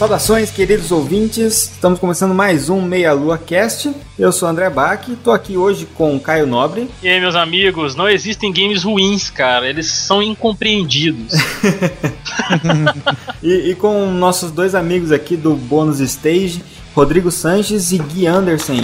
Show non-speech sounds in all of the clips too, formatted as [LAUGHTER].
Saudações, queridos ouvintes. Estamos começando mais um Meia Lua Cast. Eu sou o André Bach, estou aqui hoje com o Caio Nobre. E aí, meus amigos, não existem games ruins, cara. Eles são incompreendidos. [LAUGHS] [LAUGHS] e, e, com nossos dois amigos aqui do Bônus Stage, Rodrigo Sanches e Gui Anderson.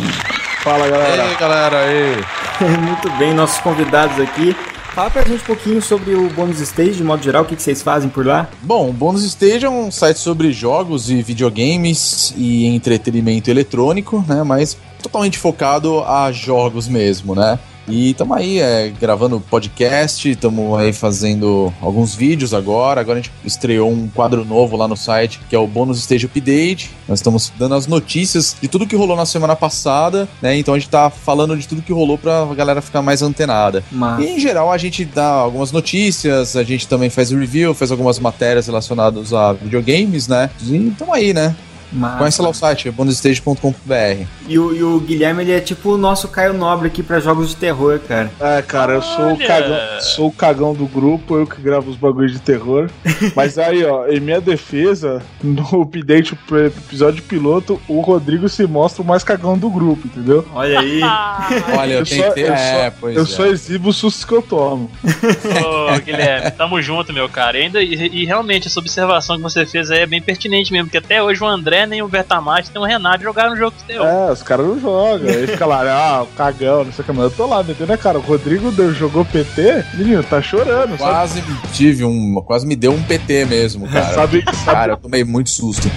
Fala, galera. E aí, galera, aí. [LAUGHS] Muito bem, nossos convidados aqui. Fala pra gente um pouquinho sobre o Bônus Stage, de modo geral, o que, vocês fazem por lá? Bom, o Bônus Stage é um site sobre jogos e videogames e entretenimento eletrônico, né? Mas totalmente focado a jogos mesmo, né? E estamos aí é, gravando podcast, estamos aí fazendo alguns vídeos agora. Agora a gente estreou um quadro novo lá no site, que é o Bônus Stage Update. Nós estamos dando as notícias de tudo que rolou na semana passada, né? Então a gente tá falando de tudo que rolou pra galera ficar mais antenada. Mas... E em geral a gente dá algumas notícias, a gente também faz review, faz algumas matérias relacionadas a videogames, né? E estamos aí, né? Massa. Conhece lá o site, bonusstage.com.br. E o, e o Guilherme, ele é tipo o nosso Caio Nobre aqui pra jogos de terror, cara. É, cara, eu sou o, cagão, sou o cagão do grupo, eu que gravo os bagulhos de terror. [LAUGHS] Mas aí, ó, em minha defesa, no update pro episódio piloto, o Rodrigo se mostra o mais cagão do grupo, entendeu? Olha aí. [LAUGHS] Olha, eu, eu tentei. Só, eu é, só, eu é. só exibo os sustos que eu tomo. Ô, Guilherme, tamo junto, meu cara. E, ainda, e, e realmente, essa observação que você fez aí é bem pertinente mesmo, porque até hoje o André André, nem o Bertamate, nem o Renato jogaram no jogo que deu. É, os caras não jogam. Aí fica lá, ah, o cagão, não sei o que, mas eu tô lá, metendo, né, cara? O Rodrigo jogou PT, menino, tá chorando. Quase sabe? tive um. Quase me deu um PT mesmo, [LAUGHS] cara. sabe, sabe, cara, eu tomei muito susto.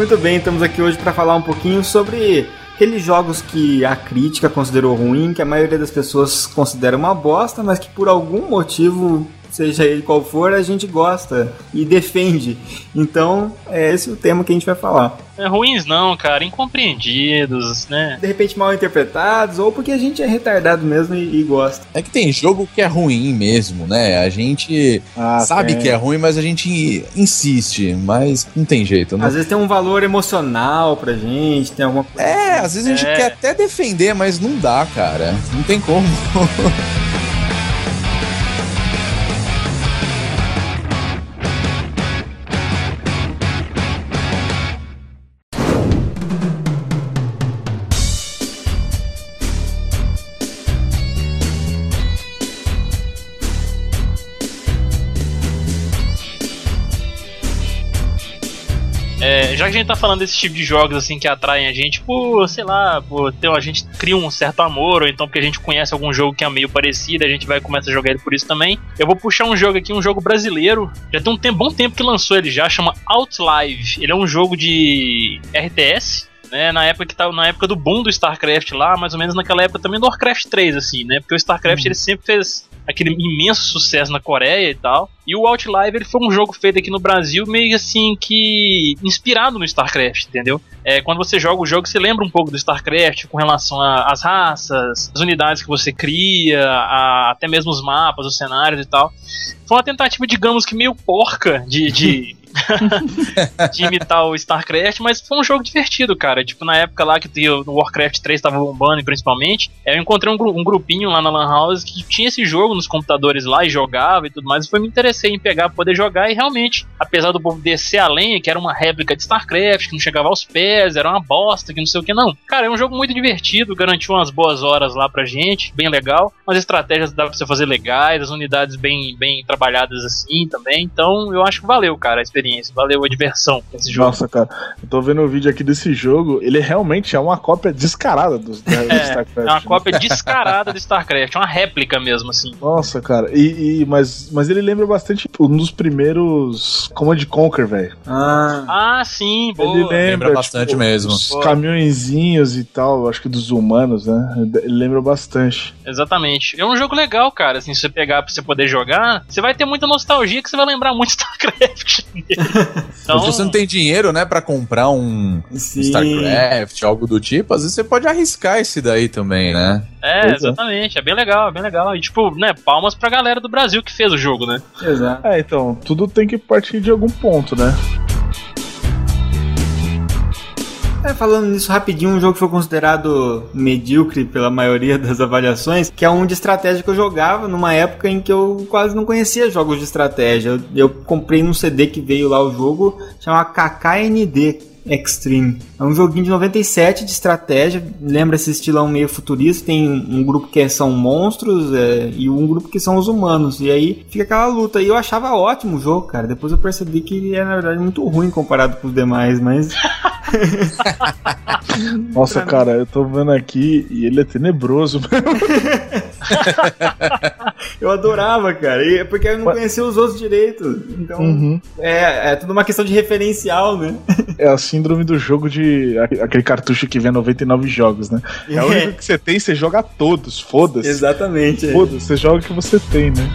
Muito bem, estamos aqui hoje para falar um pouquinho sobre aqueles jogos que a crítica considerou ruim, que a maioria das pessoas considera uma bosta, mas que por algum motivo seja ele qual for, a gente gosta e defende. Então, é esse o tema que a gente vai falar. É, ruins não, cara, incompreendidos, né? De repente mal interpretados, ou porque a gente é retardado mesmo e, e gosta. É que tem jogo que é ruim mesmo, né? A gente ah, sabe que é ruim, mas a gente insiste, mas não tem jeito, né? Às vezes tem um valor emocional pra gente, tem alguma coisa. É, às vezes a gente é. quer até defender, mas não dá, cara. Não tem como. [LAUGHS] a gente tá falando desse tipo de jogos assim que atraem a gente por, sei lá, por ter, a gente cria um certo amor, ou então porque a gente conhece algum jogo que é meio parecido, a gente vai começar a jogar ele por isso também. Eu vou puxar um jogo aqui, um jogo brasileiro. Já tem um tempo, bom tempo que lançou ele já, chama Outlive. Ele é um jogo de RTS, né, na época que tava na época do boom do StarCraft lá, mais ou menos naquela época também do Warcraft 3 assim, né? Porque o StarCraft hum. ele sempre fez aquele imenso sucesso na Coreia e tal. E o Outlive ele foi um jogo feito aqui no Brasil meio assim que inspirado no StarCraft, entendeu? É, quando você joga o jogo, você lembra um pouco do StarCraft com relação às raças, as unidades que você cria, a, até mesmo os mapas, os cenários e tal. Foi uma tentativa, digamos que meio porca de, de [LAUGHS] [LAUGHS] de imitar o StarCraft, mas foi um jogo divertido, cara. Tipo, na época lá que o Warcraft 3 tava bombando, principalmente, eu encontrei um, um, grupinho lá na Lan House que tinha esse jogo nos computadores lá e jogava e tudo mais. E foi me interessei em pegar, poder jogar e realmente, apesar do povo descer a lenha, que era uma réplica de StarCraft, que não chegava aos pés, era uma bosta, que não sei o que, não. Cara, é um jogo muito divertido, garantiu umas boas horas lá pra gente, bem legal. Umas estratégias dá pra você fazer legais, as unidades bem, bem trabalhadas assim também. Então, eu acho que valeu, cara. A valeu a diversão esse jogo. Nossa, cara, eu tô vendo o vídeo aqui desse jogo, ele realmente é uma cópia descarada do, do é, StarCraft. É uma né? cópia descarada do StarCraft, uma réplica mesmo, assim. Nossa, cara, e, e, mas, mas ele lembra bastante um dos primeiros Command Conquer, velho. Ah. ah, sim, boa. Ele lembra, lembra bastante tipo, mesmo. Os caminhõezinhos e tal, acho que dos humanos, né? Ele lembra bastante. Exatamente. É um jogo legal, cara, assim, se você pegar pra você poder jogar, você vai ter muita nostalgia que você vai lembrar muito [LAUGHS] StarCraft. Então... Se você não tem dinheiro, né, pra comprar um Sim. StarCraft, algo do tipo, às vezes você pode arriscar esse daí também, né? É, exatamente. É bem legal, é bem legal. E, tipo, né, palmas pra galera do Brasil que fez o jogo, né? Exato. É, então, tudo tem que partir de algum ponto, né? É, falando nisso rapidinho, um jogo que foi considerado medíocre pela maioria das avaliações, que é um de estratégia que eu jogava numa época em que eu quase não conhecia jogos de estratégia. Eu, eu comprei num CD que veio lá o jogo, chama KKND, Extreme. É um joguinho de 97 de estratégia, lembra esse estilão meio futurista. Tem um grupo que são monstros é, e um grupo que são os humanos. E aí fica aquela luta. E eu achava ótimo o jogo, cara. Depois eu percebi que ele é, na verdade, muito ruim comparado com os demais, mas. [LAUGHS] Nossa, cara, eu tô vendo aqui e ele é tenebroso [LAUGHS] eu adorava, cara. E é porque eu não conhecia os outros direito. Então, uhum. é, é tudo uma questão de referencial, né? É a síndrome do jogo de. aquele cartucho que vem 99 jogos, né? É, o único que você tem, você joga todos, foda-se. Exatamente. É. Foda-se, você joga o que você tem, né?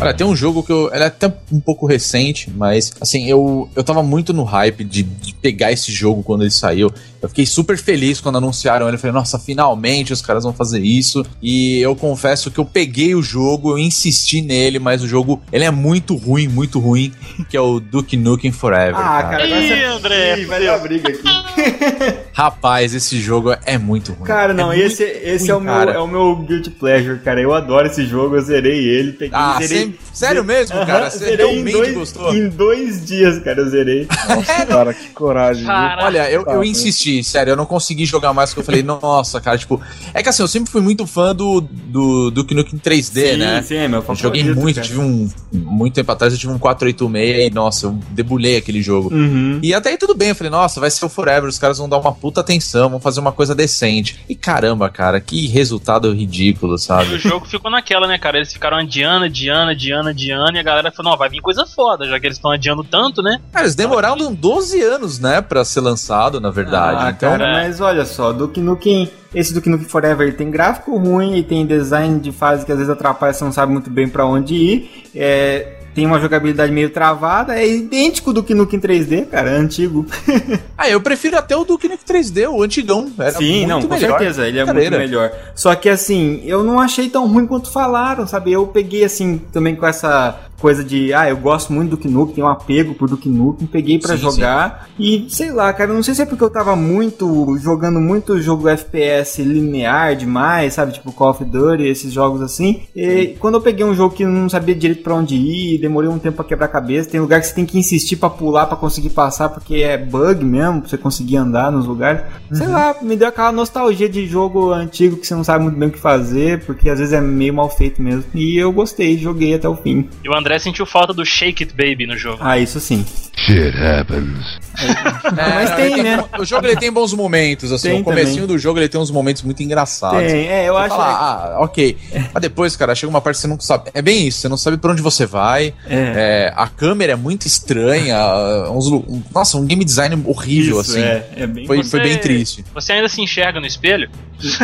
Olha, tem um jogo que eu. Ele é até um pouco recente, mas assim, eu, eu tava muito no hype de, de pegar esse jogo quando ele saiu. Eu fiquei super feliz quando anunciaram ele. Eu falei, nossa, finalmente os caras vão fazer isso. E eu confesso que eu peguei o jogo, eu insisti nele, mas o jogo ele é muito ruim, muito ruim, que é o Duke Nukem Forever. Ah, cara, cara Ih, André, Ih, vai dar briga aqui. [LAUGHS] Rapaz, esse jogo é muito ruim. Cara, não, é esse, esse ruim, é, o meu, é o meu guilty pleasure, cara. Eu adoro esse jogo, eu zerei ele. Peguei, ah, zerei, sério mesmo, cara? Você realmente dois, gostou? Em dois dias, cara, eu zerei. [LAUGHS] Nossa, cara, que coragem. Olha, eu, eu insisti sério, eu não consegui jogar mais porque eu falei, nossa, cara, tipo. É que assim, eu sempre fui muito fã do, do, do Nukem 3D, sim, né? Sim, é meu favorito. Joguei muito, cara. tive um. Muito tempo atrás eu tive um 486 e, nossa, eu debulhei aquele jogo. Uhum. E até aí tudo bem, eu falei, nossa, vai ser o Forever, os caras vão dar uma puta atenção, vão fazer uma coisa decente. E caramba, cara, que resultado ridículo, sabe? E o jogo ficou naquela, né, cara? Eles ficaram adiando, adiando, adiando, adiando, e a galera falou, não, vai vir coisa foda, já que eles estão adiando tanto, né? Cara, eles demoraram 12 anos, né, pra ser lançado, na verdade. Ah, então, cara, mas olha só, Duke Nukem, esse Duke Nukem Forever ele tem gráfico ruim e tem design de fase que às vezes atrapalha, você não sabe muito bem para onde ir. É, tem uma jogabilidade meio travada, é idêntico do Duke Nukem 3D, cara, é antigo. [LAUGHS] ah, eu prefiro até o Duke Nukem 3D, o antigão. Era Sim, não, com melhor. certeza, ele é muito melhor. Só que assim, eu não achei tão ruim quanto falaram, sabe? Eu peguei assim, também com essa coisa de, ah, eu gosto muito do Duke Nukem, tenho um apego por Duke Nukem, peguei para jogar sim. e sei lá, cara, não sei se é porque eu tava muito jogando muito jogo FPS linear demais, sabe, tipo Call of Duty, esses jogos assim. E quando eu peguei um jogo que não sabia direito para onde ir, demorei um tempo para quebrar a cabeça, tem lugar que você tem que insistir para pular para conseguir passar porque é bug mesmo, pra você conseguir andar nos lugares. Uhum. Sei lá, me deu aquela nostalgia de jogo antigo que você não sabe muito bem o que fazer, porque às vezes é meio mal feito mesmo. E eu gostei, joguei até o fim. E o André André sentiu falta do Shake It Baby no jogo. Ah, isso sim. Shit happens. É, mas tem, né? O jogo ele tem bons momentos, assim. Tem o comecinho também. do jogo ele tem uns momentos muito engraçados. Tem, é, eu você acho. Fala, ah, ok. Mas depois, cara, chega uma parte que você não sabe. É bem isso, você não sabe pra onde você vai. É. É, a câmera é muito estranha. [LAUGHS] Uns, nossa, um game design horrível, isso, assim. É, é bem foi, você, foi bem triste. Você ainda se enxerga no espelho?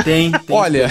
Tem, [LAUGHS] tem. Olha.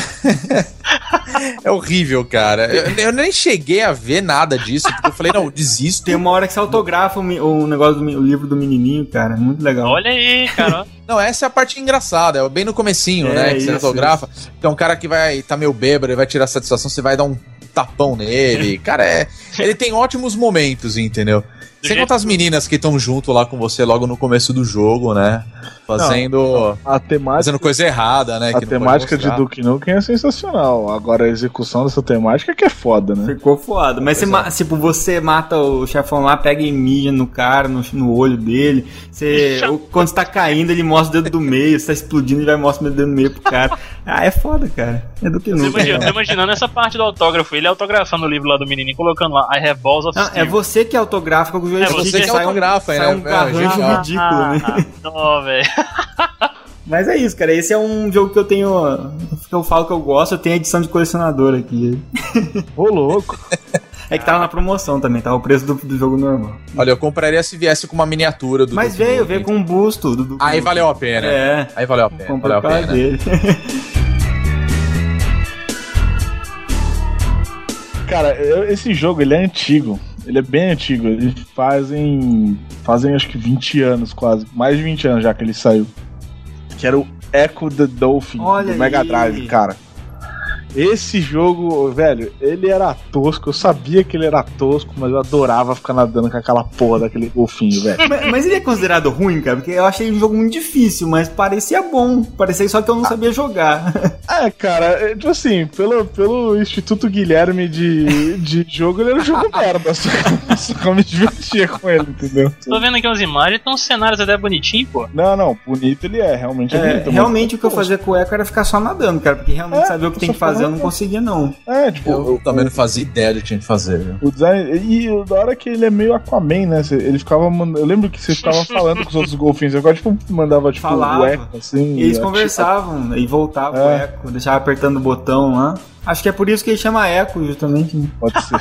[LAUGHS] é horrível, cara. Eu, eu, nem cheguei a ver nada disso, porque eu falei, não, desisto. Tem uma hora que você autografa o, o negócio do o livro do menininho, cara. Muito legal. Olha aí, cara. [LAUGHS] Não, essa é a parte engraçada, é bem no comecinho, é, né? Que isso, você autografa. Isso. Então, um cara que vai tá meio bêbado, ele vai tirar satisfação, você vai dar um tapão nele. cara, é. Ele tem ótimos momentos, entendeu? Sem jeito... contar as meninas que estão junto lá com você logo no começo do jogo, né? Fazendo. Não, a temática, fazendo coisa errada, né? A temática de Duke Nukem é sensacional. Agora a execução dessa temática é que é foda, né? Ficou foda. Mas você, é. tipo, você mata o chefão lá, pega e mija no cara, no, no olho dele. Você, quando você tá caindo, ele mostra o dedo do meio. Você tá explodindo, ele vai mostrar o dedo do meio pro cara. Ah, é foda, cara. É Duke Nukem. Você imagina, tô imaginando essa parte do autógrafo. Ele autografando o livro lá do menininho, colocando lá I have balls of Não, É você que autografa com o É você que sai um, né? Sai um arranjo é, ridículo, né? ah, né? [LAUGHS] Não, velho. [LAUGHS] Mas é isso, cara. Esse é um jogo que eu tenho. Que eu falo que eu gosto, eu tenho edição de colecionador aqui. Ô, louco! [LAUGHS] É que tava na promoção também, tava o preço do, do jogo normal. Olha, eu compraria se viesse com uma miniatura do Mas veio, veio com um busto do, do Aí valeu a pena. É. Aí valeu a pena. Valeu a pena. Dele. Cara, esse jogo ele é antigo. Ele é bem antigo. Eles fazem. Fazem acho que 20 anos quase. Mais de 20 anos já que ele saiu. Que era o Echo the Dolphin Olha do Mega Drive, cara. Esse jogo, velho, ele era tosco. Eu sabia que ele era tosco, mas eu adorava ficar nadando com aquela porra daquele golfinho, velho. Mas, mas, ele é considerado ruim, cara? Porque eu achei um jogo muito difícil, mas parecia bom. Parecia só que eu não sabia jogar. [LAUGHS] É, cara, é, tipo assim, pelo, pelo Instituto Guilherme de, de jogo, ele era um jogo merda. Só, só que eu me divertia com ele, entendeu? Tô vendo aqui umas imagens, então os cenários até bonitinhos, pô. Não, não, bonito ele é, realmente é, é bonito. Realmente o que eu fazia com o Echo era ficar só nadando, cara, porque realmente é, sabia o que tem que fazer eu não conseguia, não. É, tipo. Eu, eu também não fazia ideia do que tinha que fazer. Viu? O design. E da hora que ele é meio Aquaman, né? Ele ficava. Eu lembro que você ficava falando com os outros golfinhos. Agora, tipo, mandava, tipo, Falava. o eco, assim. E eles e conversavam, e voltava é. o eco, deixava apertando o botão lá. Acho que é por isso que ele chama Eco, justamente. Né? Pode ser.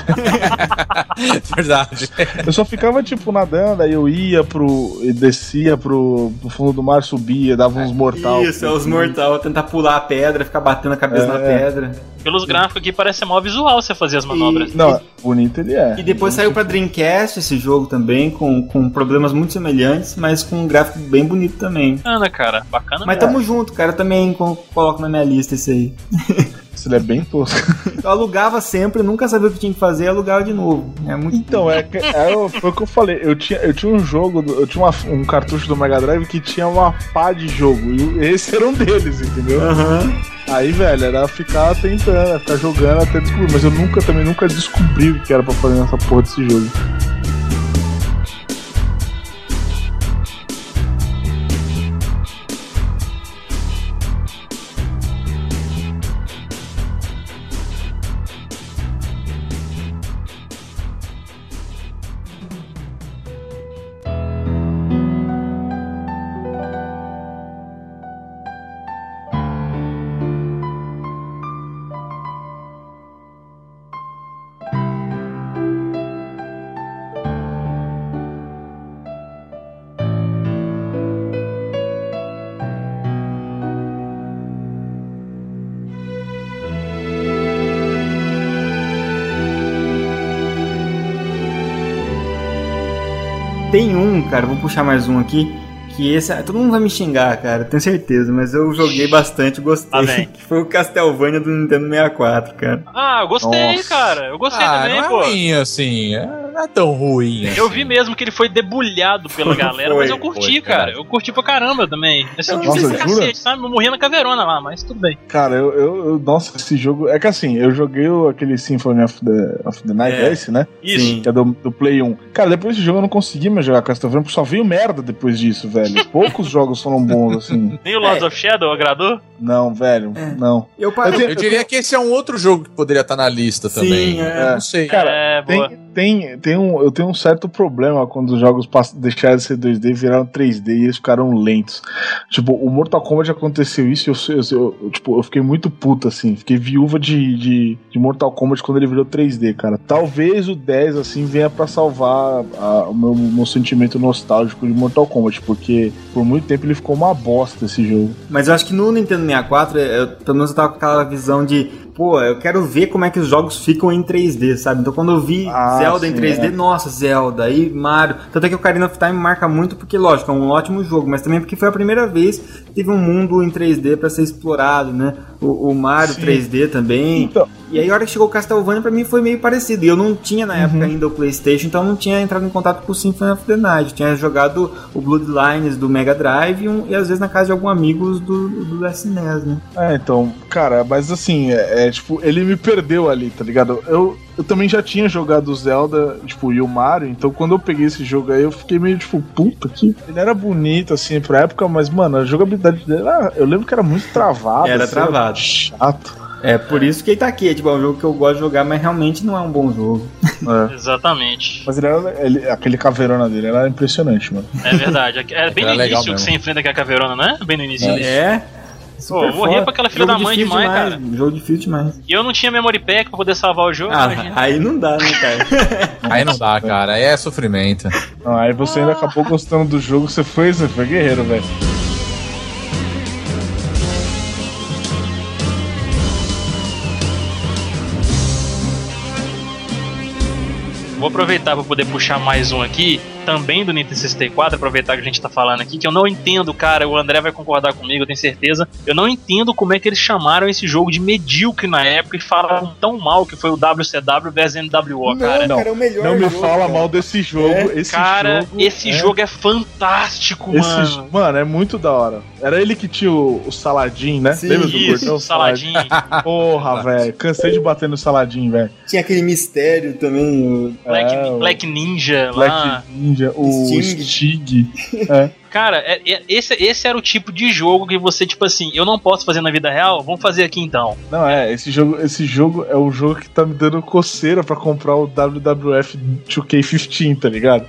[LAUGHS] Verdade. Eu só ficava, tipo, nadando, aí eu ia pro. e descia pro, pro fundo do mar, subia, dava uns mortal. Isso, é os mortal, tentar pular a pedra, ficar batendo a cabeça é. na pedra. Pelos gráficos aqui parece ser mó visual você fazer as manobras. E, não, bonito ele é. E depois saiu pra Dreamcast esse jogo também, com, com problemas muito semelhantes, mas com um gráfico bem bonito também. Ana, cara, bacana. Mas tamo junto, cara, eu também coloco na minha lista esse aí. [LAUGHS] Ele é bem tosco. [LAUGHS] Eu alugava sempre, nunca sabia o que tinha que fazer, alugava de novo. É muito então, é, é, foi o que eu falei. Eu tinha, eu tinha um jogo, eu tinha uma, um cartucho do Mega Drive que tinha uma pá de jogo. E esse era um deles, entendeu? Uhum. Aí, velho, era ficar tentando, ficar jogando até descobrir. Mas eu nunca também nunca descobri o que era pra fazer nessa porra desse jogo. Tem um, cara, vou puxar mais um aqui, que esse. Todo mundo vai me xingar, cara, tenho certeza, mas eu joguei bastante, gostei. Ah, [LAUGHS] que foi o Castlevania do Nintendo 64, cara. Ah, eu gostei, Nossa. cara. Eu gostei ah, também, não é pô. Ruim, assim. É não é tão ruim. Assim. Eu vi mesmo que ele foi debulhado pela [LAUGHS] galera, foi, mas eu curti, foi, cara. cara. Eu curti pra caramba também. Assim, nossa, cacete, sabe? Eu morria na caverona lá, mas tudo bem. Cara, eu, eu, eu, Nossa, esse jogo. É que assim, eu joguei aquele Symphony of the, of the Night, é, é esse, né? Isso. Sim. Que é do, do Play 1. Cara, depois desse jogo eu não consegui mais jogar Castlevania, porque só veio merda depois disso, velho. [LAUGHS] Poucos jogos foram bons, assim. Nem o Lords é. of Shadow agradou? Não, velho, é. não. Eu, eu, eu, eu diria que esse é um outro jogo que poderia estar na lista Sim, também. É. Não sei. Cara, é, tem, tem, tem um, eu tenho um certo problema quando os jogos deixaram de ser 2D e viraram 3D e eles ficaram lentos. Tipo, o Mortal Kombat aconteceu isso e eu, eu, eu, tipo, eu fiquei muito puto, assim. Fiquei viúva de, de, de, Mortal Kombat quando ele virou 3D, cara. Talvez o 10, assim, venha para salvar a, o meu, meu sentimento nostálgico de Mortal Kombat, porque por muito tempo ele ficou uma bosta esse jogo. Mas eu acho que no Nintendo 64, eu, pelo menos eu tava com aquela visão de pô, eu quero ver como é que os jogos ficam em 3D, sabe? Então quando eu vi ah, Zelda sim, em 3D, é. nossa, Zelda, aí Mario. Tanto é que o Ocarina of Time marca muito porque, lógico, é um ótimo jogo, mas também porque foi a primeira vez que teve um mundo em 3D para ser explorado, né? O, o Mario sim. 3D também. Então, E aí a hora que chegou o Castlevania pra mim foi meio parecido. E eu não tinha na época ainda o Playstation, então eu não tinha entrado em contato com o Symphony of the Night. Eu tinha jogado o Bloodlines do Mega Drive e, um- e às vezes na casa de algum amigos do, do SNES, né? É, então, cara, mas assim, é, é, tipo, ele me perdeu ali, tá ligado? Eu, eu também já tinha jogado o Zelda, tipo, e o Mario, então quando eu peguei esse jogo aí, eu fiquei meio tipo, puta que. Ele era bonito, assim, pra época, mas, mano, a jogabilidade dele era, Eu lembro que era muito travado. Era assim, travado. chato. É por isso que ele tá aqui. É, tipo, é um jogo que eu gosto de jogar, mas realmente não é um bom jogo. [LAUGHS] É. Exatamente. Mas ele era. ele- aquele caveirona dele era impressionante, mano. É verdade. É bem no Era início que mesmo. você enfrenta aquela caveirona, né? Bem no início. ali. É. Pô, eu morria pra aquela filha Jogo da mãe difícil demais, cara. Jogo difícil demais. E eu não tinha memory pack pra poder salvar o jogo. Ah, imagina. aí não dá, né, cara? [LAUGHS] Aí não dá, cara. Aí é sofrimento. Não, aí você ainda acabou gostando do jogo, você foi, você foi guerreiro, velho. Vou aproveitar pra poder puxar mais um aqui, também do Nintendo 64, aproveitar que a gente tá falando aqui, que eu não entendo, cara, o André vai concordar comigo, eu tenho certeza. Eu não entendo como é que eles chamaram esse jogo de medíocre na época e falaram tão mal que foi o WCW vs NWO, cara. não, cara, é o melhor Não me jogo, fala cara. mal desse jogo. É, esse Cara, jogo esse é- jogo é fantástico, Esse, mano. mano, é muito da hora. Era ele que tinha o, o Saladin, né? Sim, Lembra do Isso, gordão saladinho. [LAUGHS] Porra, velho. Cansei de bater no Saladin, velho. Tinha aquele mistério também. Black, É, Black Ninja Black lá. Ninja, o Sting. Stig. É. Cara, é- é- esse, esse era o tipo de jogo que você, tipo assim, eu não posso fazer na vida real, vamos fazer aqui então. Não, é, esse jogo, esse jogo é o jogo que tá me dando coceira pra comprar o WWF 2K15, tá ligado?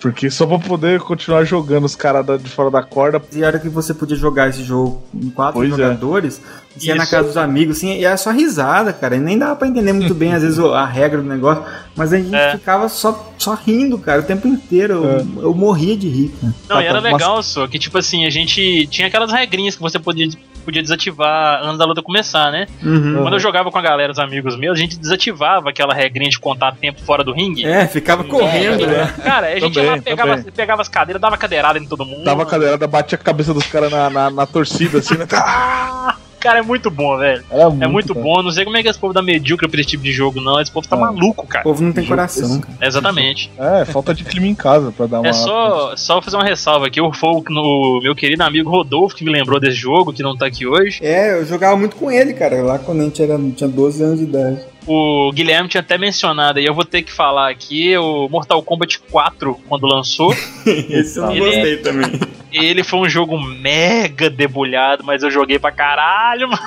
Porque só pra poder continuar jogando os caras de fora da corda. E era que você podia jogar esse jogo em quatro Pois é. jogadores, você ia na casa dos amigos, assim, e era só risada, cara. E nem dava pra entender muito bem, às vezes, a regra do negócio. Mas a gente É. ficava só, só rindo, cara, o tempo inteiro. Eu, eu morria de rir, cara. Não, Tá, e era tá, legal, só que, tipo assim, a gente tinha aquelas regrinhas que você podia, podia desativar antes da luta começar, né? Uhum. Quando eu jogava com a galera, os amigos meus, a gente desativava aquela regrinha de contar tempo fora do ringue. É, ficava correndo, né? Cara, a gente ia lá, pegava, pegava as cadeiras, dava cadeirada em todo mundo. Dava a cadeirada, batia a cabeça dos caras na, na, na torcida, assim, né? [LAUGHS] Cara, é muito bom, velho. Era É muito cara. bom. Não sei como é que esse povo dá medíocre pra esse tipo de jogo, não. Esse povo tá É. maluco, O cara. povo não tem coração. cara. Exatamente. É, falta de clima em casa pra dar uma. É só, só fazer uma ressalva aqui. O Folk, no meu querido amigo Rodolfo, que me lembrou desse jogo, que não tá aqui hoje. É, eu jogava muito com ele, cara, lá quando a gente era, tinha 12 anos de idade. O Guilherme tinha até mencionado, e eu vou ter que falar aqui, o Mortal Kombat 4, quando lançou, [LAUGHS] Esse eu não Ele- gostei também. ele foi um jogo mega debulhado, mas eu joguei pra caralho, mano.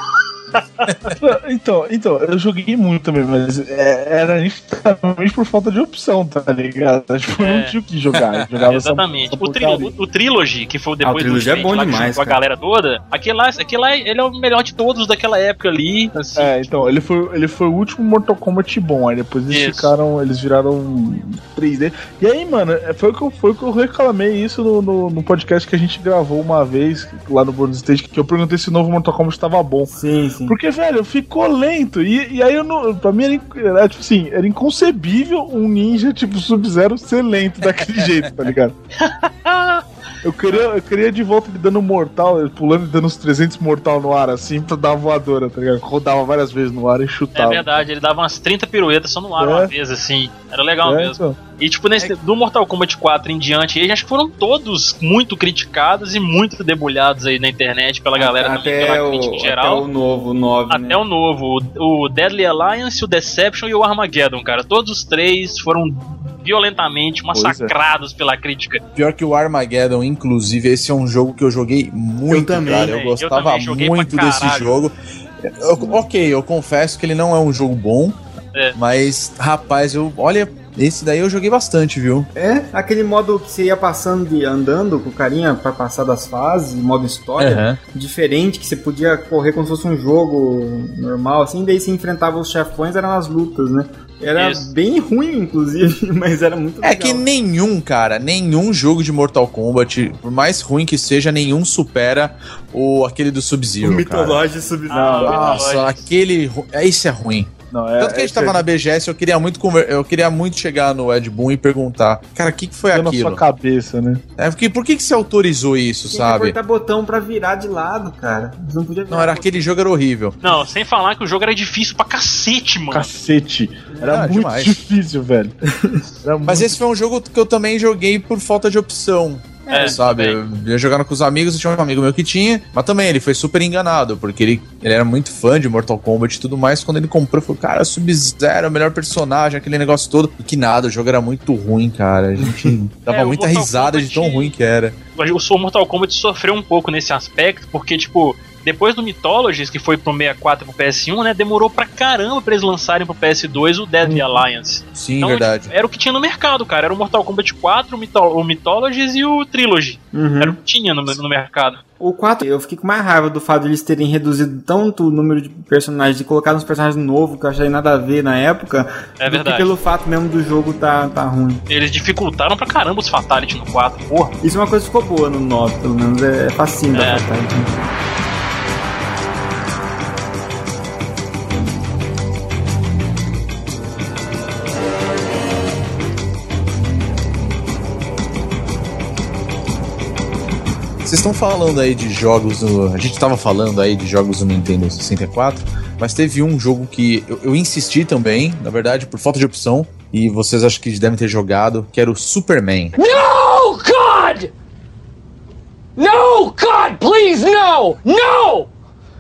[LAUGHS] Então, então, eu joguei muito também, mas é, era justamente por falta de opção, tá ligado? Tipo, eu É. não tinha o que jogar. Jogava [LAUGHS] Exatamente. essa O, trilo, porcaria. o, o Trilogy, que foi o depois Ah, o Trilogy é do bom lá, demais, juntou a galera toda, aquele lá, aquele lá ele é o melhor de todos daquela época ali. Assim. É, então, ele foi, ele foi o último Mortal Kombat bom, aí depois eles Isso. ficaram, eles viraram 3D. E aí, mano, é, foi o que eu, foi o que eu reclamei isso no, no, no podcast que a gente gravou uma vez lá no Bonus Stage, que eu perguntei se o novo Mortal Kombat tava bom. Sim, sim. Porque, velho, ficou lento. E, e aí, eu não, pra mim, era, era, tipo assim, era inconcebível um ninja tipo Sub-Zero ser lento daquele [LAUGHS] jeito, tá ligado? [LAUGHS] Eu queria, eu queria de volta ele dando mortal, ele pulando e dando uns 300 mortal no ar, assim, pra dar uma voadora, tá ligado? Rodava várias vezes no ar e É chutava. verdade, ele dava umas 30 piruetas só no ar É. uma vez, assim. Era legal É, mesmo. então. E tipo, nesse, do Mortal Kombat 4 em diante, eles acho que foram todos muito criticados e muito debulhados aí na internet pela galera também, até pela o, crítica em até geral. o novo, o 9, Até né? o novo, o Deadly Alliance, o Deception e o Armageddon, cara. Todos os três foram violentamente é. massacrados pela crítica. Pior que o Armageddon, inclusive, esse é um jogo que eu joguei muito, também, cara. Eu Eu gostava também joguei muito desse jogo. Eu- ok, eu confesso que ele não é um jogo bom, É. mas, rapaz, eu olha, esse daí eu joguei bastante, viu? É, aquele modo que você ia passando de andando com o carinha pra passar das fases, modo história, Aham. diferente, que você podia correr como se fosse um jogo normal, assim, daí você enfrentava os chefões, eram as lutas, né? Era Isso. bem ruim, inclusive, [LAUGHS] mas era muito É legal. que nenhum, cara, nenhum jogo de Mortal Kombat, por mais ruim que seja, nenhum supera o aquele do o Sub-Zero, cara. mitológico Sub-Zero. Ah, Nossa, aquele. ru- Esse é ruim. Não, é, Tanto que a gente é, tava é, na BGS, eu queria muito conver... eu queria muito chegar no Ed Boon e perguntar, cara, o que, que foi aquilo? na sua cabeça, né? É, porque, por que, que você autorizou isso, Tinha sabe? apertar botão pra virar de lado, cara. Não podia Não, era aquele jogo era horrível. Não, sem falar que o jogo era difícil pra cacete, mano. Cacete. Era ah, muito demais. difícil, velho. Mas muito... esse foi um jogo que eu também joguei por falta de opção. É, sabe? Eu ia jogando com os amigos, e tinha um amigo meu que tinha, mas também ele foi super enganado, porque ele, ele era muito fã de Mortal Kombat e tudo mais. Quando ele comprou, falou: Cara, Sub-Zero, o melhor personagem, aquele negócio todo. E que nada, o jogo era muito ruim, cara. A gente [LAUGHS] dava é, muita risada Kombat, de tão ruim que era. O Mortal Kombat sofreu um pouco nesse aspecto, porque, tipo, depois do Mythologies, que foi pro 64 e pro PS1, né? Demorou pra caramba pra eles lançarem pro PS2 o Deadly hum. Alliance. Sim, então, verdade. Era o que tinha no mercado, cara. Era o Mortal Kombat 4, o, Mytho o Mythologies e o Trilogy. Uhum. Era o que tinha no, no mercado. O 4, eu fiquei com mais raiva do fato de eles terem reduzido tanto o número de personagens e colocado uns personagens novos que eu achei nada a ver na época. É verdade. pelo fato mesmo do jogo tá, tá ruim. Eles dificultaram pra caramba os Fatality no 4, porra. Isso é uma coisa que ficou boa no 9, pelo menos. É, é facinho é. da Fatality. Vocês estão falando aí de jogos. No, a gente estava falando aí de jogos do Nintendo 64, mas teve um jogo que eu, eu, insisti também, na verdade, por falta de opção, e vocês acho que devem ter jogado, que era o Superman. No, God! No, God, please, no! No!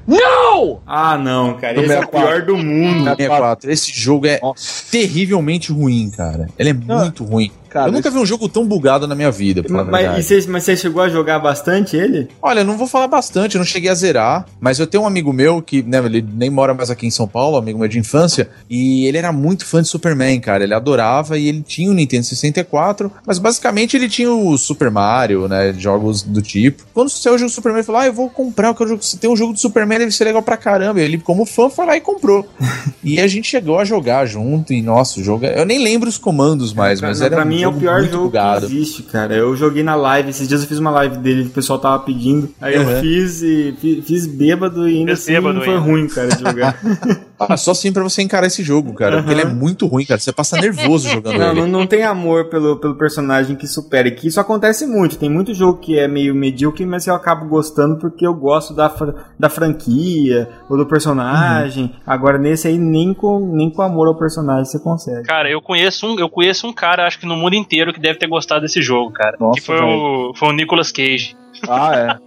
No! Ah, não, cara. Esse é o pior do mundo. 64. Esse jogo é Nossa. terrivelmente ruim, cara. Ele é não. muito ruim. Cara, eu nunca vi um jogo tão bugado na minha vida, mas, você, mas você chegou a jogar bastante ele? Olha, não vou falar bastante, eu não cheguei a zerar, mas eu tenho um amigo meu que, né, ele nem mora mais aqui em São Paulo, amigo meu de infância, e ele era muito fã de Superman, cara. Ele adorava e ele tinha o Nintendo 64, mas basicamente ele tinha o Super Mario, né, jogos do tipo. Quando saiu o jogo do Superman, ele falou: "Ah, eu vou comprar, porque se tem um jogo do Superman, deve ser legal pra caramba". Ele, como fã, foi lá e comprou. [LAUGHS] e a gente chegou a jogar junto e nossa, o jogo, é, eu nem lembro os comandos mais, mas era pra mim é o pior jogo bugado. que existe, cara. Eu joguei na live, esses dias eu fiz uma live dele, o pessoal tava pedindo. Aí uhum. eu fiz e fiz, fiz bêbado e ainda assim não foi ainda. ruim, cara, de jogar. [LAUGHS] ah, [LAUGHS] só assim pra você encarar esse jogo, cara. Uhum. Porque ele é muito ruim, cara. Você passa nervoso [LAUGHS] jogando não, ele. Não, não tem amor pelo, pelo personagem que supera. E que isso acontece muito. Tem muito jogo que é meio medíocre, mas eu acabo gostando porque eu gosto da, da franquia ou do personagem. Uhum. Agora, nesse aí, nem com, nem com amor ao personagem você consegue. Cara, eu conheço um, eu conheço um cara, acho que no mundo inteiro, que deve ter gostado desse jogo, cara. Nossa, que foi o, foi o Nicolas Cage. Ah,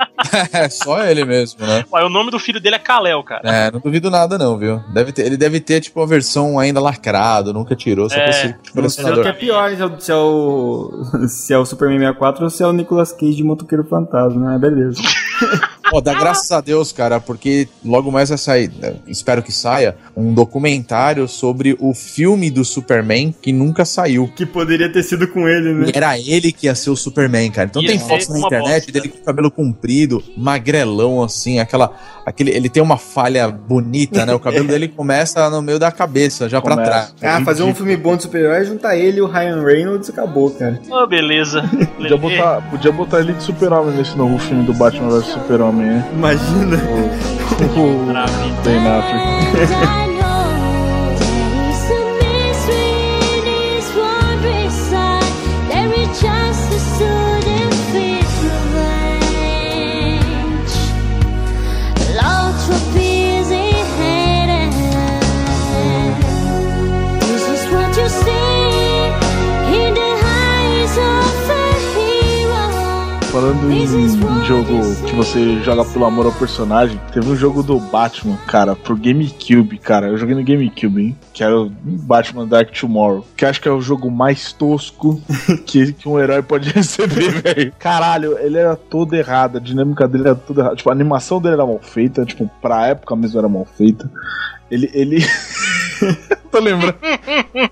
é. [LAUGHS] é só ele mesmo, né? Ué, o nome do filho dele é Kalel, cara. É, não duvido nada não, viu? Deve ter, ele deve ter, tipo, uma versão ainda lacrado, nunca tirou, só é, pra ser colecionador. que é pior se é, o, se é o [LAUGHS] Superman 64 ou se é o Nicolas Cage de Motoqueiro Fantasma, né? Beleza. [LAUGHS] Pô, dá graças a Deus, cara, porque logo mais vai sair, né, espero que saia, um documentário sobre o filme do Superman que nunca saiu. Que poderia ter sido com ele, né? E era ele que ia ser o Superman, cara. Então ia tem fotos na internet bosta. dele com o cabelo comprido, magrelão, assim, aquela. Aquele, ele tem uma falha bonita, né? O cabelo [LAUGHS] dele começa no meio da cabeça, já começa. pra trás. Ah, fazer um filme bom de super-herói, juntar ele e o Ryan Reynolds e acabou, cara. Oh, beleza. [LAUGHS] podia, botar, podia botar ele de super-homem nesse novo filme do Batman vs Super-Homem. Né? Imagina. O, o, o Ben Affleck. Falando em jogo que você joga pelo amor ao personagem, teve um jogo do Batman, cara, pro GameCube, cara. Eu joguei no GameCube, hein? Que era o Batman Dark Tomorrow. Que acho que é o jogo mais tosco [LAUGHS] que, que um herói pode receber, [LAUGHS] velho. Caralho, ele era todo errado. A dinâmica dele era toda errada. Tipo, a animação dele era mal feita. Tipo, pra época mesmo era mal feita. Ele. ele... [LAUGHS] tô lembrando.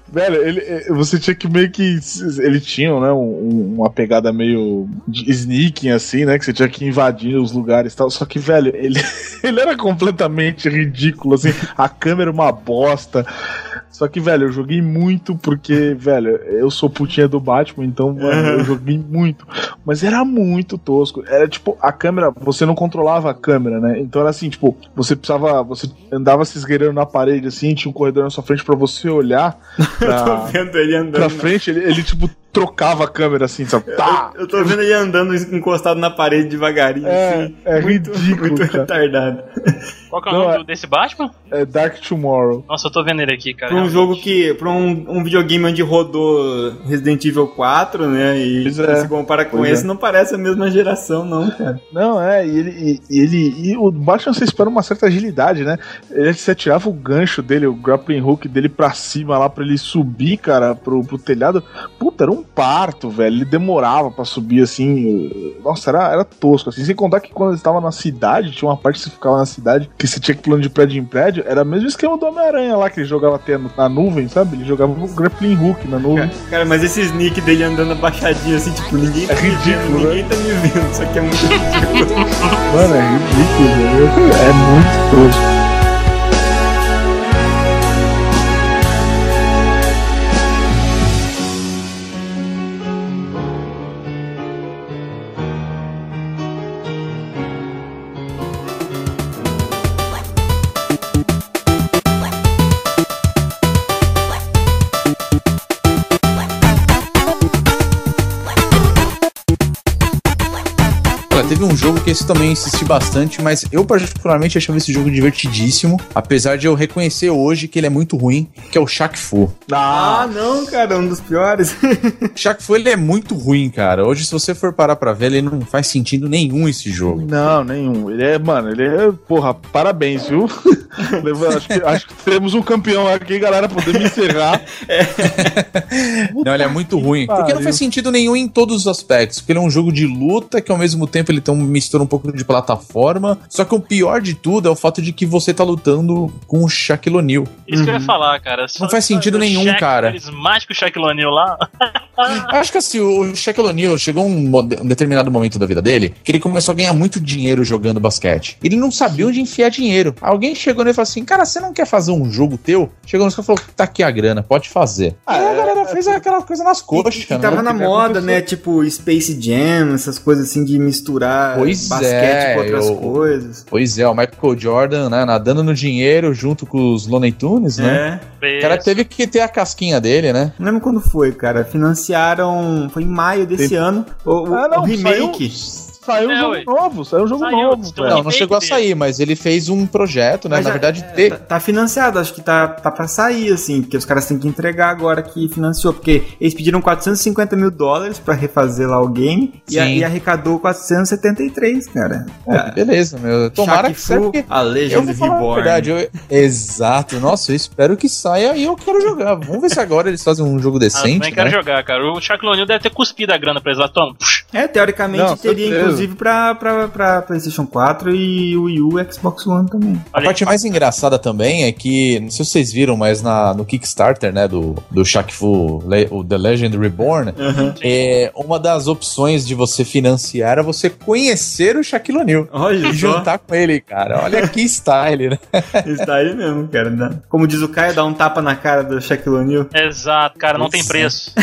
Velho, ele, eh, você tinha que meio que. Ele tinha, né? Um, uma pegada meio sneaking, assim, né? Que você tinha que invadir os lugares e tal. Só que, velho, ele, [LAUGHS] ele era completamente ridículo, assim. A câmera uma bosta. Só que, velho, eu joguei muito porque, velho, eu sou putinha do Batman, então, mano, eu joguei muito. Mas era muito tosco. Era tipo, a câmera, você não controlava a câmera, né? Então era assim, tipo, você precisava. Você andava se esgueirando na parede, assim, tinha um corredor na sua frente pra você olhar. Pra, [LAUGHS] eu tô vendo ele andando. Pra frente, ele, ele tipo, trocava a câmera assim, sabe? Tá! Eu, eu tô vendo ele andando encostado na parede devagarinho. É, assim. é muito, ridículo. Muito retardado. Qual que é o Não, nome é- desse Batman? É Dark Tomorrow. Nossa, eu tô vendo ele aqui, cara. Pra um realmente. jogo que. Pra um, um videogame onde rodou Resident Evil 4, né? E Pois é. se compara com Pois esse, é. não parece a mesma geração, não, cara. Não, é, e ele. E, e ele e o Batman você espera uma certa agilidade, né? Ele você atirava o gancho dele, o grappling hook dele pra cima lá pra ele subir, cara, pro, pro telhado. Puta, era um parto, velho. Ele demorava pra subir assim. Nossa, era, era tosco, assim. Sem contar que quando ele estava na cidade, tinha uma parte que você ficava na cidade que você tinha que pular de prédio em prédio. Era o mesmo esquema do Homem-Aranha lá, que ele jogava até na nuvem, sabe? Ele jogava o grappling hook na nuvem. Cara, cara, mas esse sneak dele andando abaixadinho assim, tipo, ninguém tá É me ridículo, vendo, né? ninguém tá me vendo. Isso aqui é muito [LAUGHS] ridículo. Mano, é ridículo, velho. É muito tosco. Que esse também insisti bastante, mas eu particularmente achava esse jogo divertidíssimo, apesar de eu reconhecer hoje que ele é muito ruim, que é o Shaq Fu. Ah, não, cara, um dos piores. [LAUGHS] Shaq Fu ele é muito ruim, cara. Hoje se você for parar pra ver, ele não faz sentido nenhum esse jogo. Não, nenhum. Ele é, mano, ele é, porra, parabéns, viu? [LAUGHS] Acho, que, acho que temos um campeão aqui, galera, podemos encerrar. [LAUGHS] Não, ele é muito ruim. Porque não faz sentido nenhum em todos os aspectos. Porque ele é um jogo de luta que ao mesmo tempo ele tem um, mistura um pouco de plataforma. Só que o pior de tudo é o fato de que você tá lutando com o Shaquille O'Neal. Isso que eu ia falar, cara. Só- Não faz sentido o nenhum, Shaq, cara. carismático Shaquille O'Neal lá. [LAUGHS] Acho que assim, o Shaquille O'Neal chegou um, um determinado momento da vida dele que ele começou a ganhar muito dinheiro jogando basquete. Ele não sabia onde enfiar dinheiro. Alguém chegou nele e falou assim: Cara, você não quer fazer um jogo teu? Chegou no cara e falou: Tá aqui a grana, pode fazer. Ah, Aí a é, galera fez aquela coisa nas E, coxas. e tava né? na moda, né? Tipo Space Jam, essas coisas assim de misturar Pois basquete é, com outras eu- coisas. Pois é, o Michael Jordan, né, nadando no dinheiro junto com os Looney Tunes, né? É. O cara teve que ter a casquinha dele, né? Não lembro quando foi, cara. Financiaram. Foi em maio desse Tem- ano. O, o- Ah, não, o remake. Saiu, saiu um É, jogo ué. novo, saiu um jogo Saiu, novo, velho. Não, não chegou a sair, mas ele fez um projeto, né? Mas Na já- verdade, é, tá, tá financiado, acho que tá, tá pra sair, assim, porque os caras têm que entregar agora que financiou, porque eles pediram 450 mil dólares pra refazer lá o game e, e arrecadou 473, cara. Ah, beleza, meu. Tomara Shaq que saia, Fu, porque a Eu Legend Reborn. verdade, eu- exato. Nossa, eu espero que saia e eu quero jogar. Vamos ver se agora eles fazem um jogo Ah, decente, também quero né? jogar, cara. O Shaquille O'Neal deve ter cuspido a grana pra eles lá. Toma. É, teoricamente Não, teria. Inclusive pra, pra, pra PlayStation 4 e o Wii U e Xbox One também. A parte mais engraçada também é que, não sei se vocês viram, mas na, no Kickstarter, né, do, do Shaq Fu, o The Legend Reborn, é, uma das opções de você financiar é você conhecer o Shaquille O'Neal. Olha E só, juntar com ele, cara. Olha que style, né? [LAUGHS] está aí mesmo, cara. Como diz o Caio, dá um tapa na cara do Shaquille O'Neal. Exato, cara, não tem [LAUGHS] Pois é. preço.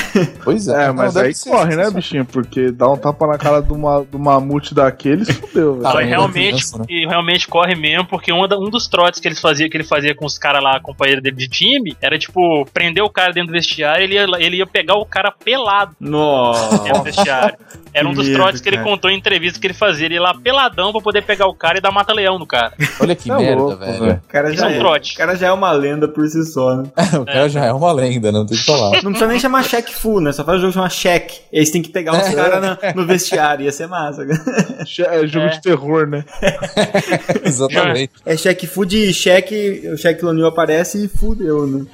Pois É, Não, mas deve aí corre, né, bichinho? Porque dá um tapa na cara de uma, do mamute daqueles, fudeu, velho. Realmente, criança, né? e realmente corre mesmo, porque um, um dos trotes que eles faziam, que ele fazia com os caras lá, companheiro dele de time, era tipo, prender o cara dentro do vestiário, ele ia, ele ia pegar o cara pelado Nossa. dentro do vestiário. Era um dos medo, trotes que ele cara. contou em entrevista que ele fazia. Ele ia lá peladão pra poder pegar o cara e dar mata-leão no cara. Olha que Tá merda, louco, velho. O cara, Isso já é um é, trote. o cara já é uma lenda por si só, né? [LAUGHS] o cara já é uma lenda, não tem o que falar. Não precisa nem chamar Shaq Fu, né? Só faz o jogo chamar Shaq. Eles têm que pegar uns É. caras no vestiário, ia ser massa. [LAUGHS] É jogo É. de terror, né? [LAUGHS] Exatamente. É Shaq Fu de Shaq, o Shaq O'Neal aparece e fudeu, né?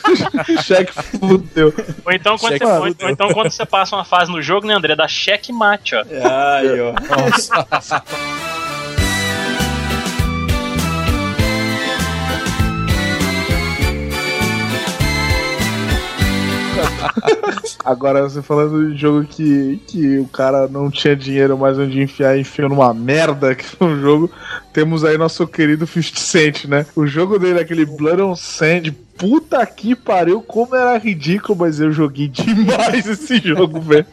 [LAUGHS] Cheque fudeu. Ou então, quando Cheque você, mate. ou, ou então quando você passa uma fase no jogo, né, André? Dá checkmate, ó. Ai, ó. Nossa. [LAUGHS] Agora, você falando de jogo que, que o cara não tinha dinheiro mais onde enfiar enfiou numa merda [LAUGHS] que foi um jogo, temos aí nosso querido 50 Cent, né? O jogo dele, aquele Blood on Sand, puta que pariu, como era ridículo, mas eu joguei [LAUGHS] demais esse jogo, velho.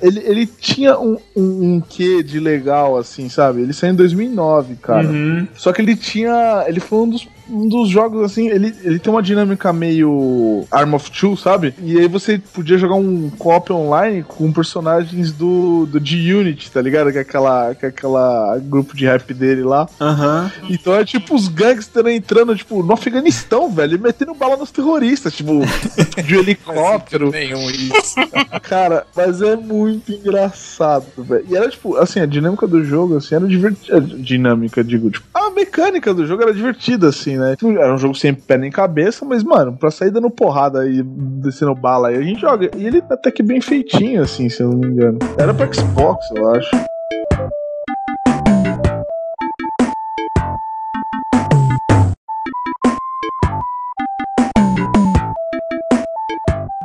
Ele, ele tinha um, um, um quê de legal, assim, sabe? Ele saiu em 2009, cara. Uhum. Só que ele tinha. Ele foi um dos, um dos jogos, assim. Ele, ele tem uma dinâmica meio Arm of Two, sabe? E aí você podia jogar um co-op online com personagens do, do G-Unit, tá ligado? Que é aquela, que é aquela grupo de rap dele lá. Aham. Então é tipo os gangsters entrando, tipo, no Afeganistão, velho, e metendo bala nos terroristas, tipo, [LAUGHS] de helicóptero. Nenhum isso. Cara, mas é muito engraçado, velho. E era, tipo, assim, a dinâmica do jogo, assim, era divertida. Dinâmica, digo, tipo, a mecânica do jogo era divertida, assim, né? Tipo, Era um jogo sem pé nem cabeça, mas, mano, pra sair dando porrada e descendo bala aí, a gente joga. E ele até que bem feitinho, assim, se eu não me engano. Era pra Xbox, eu acho.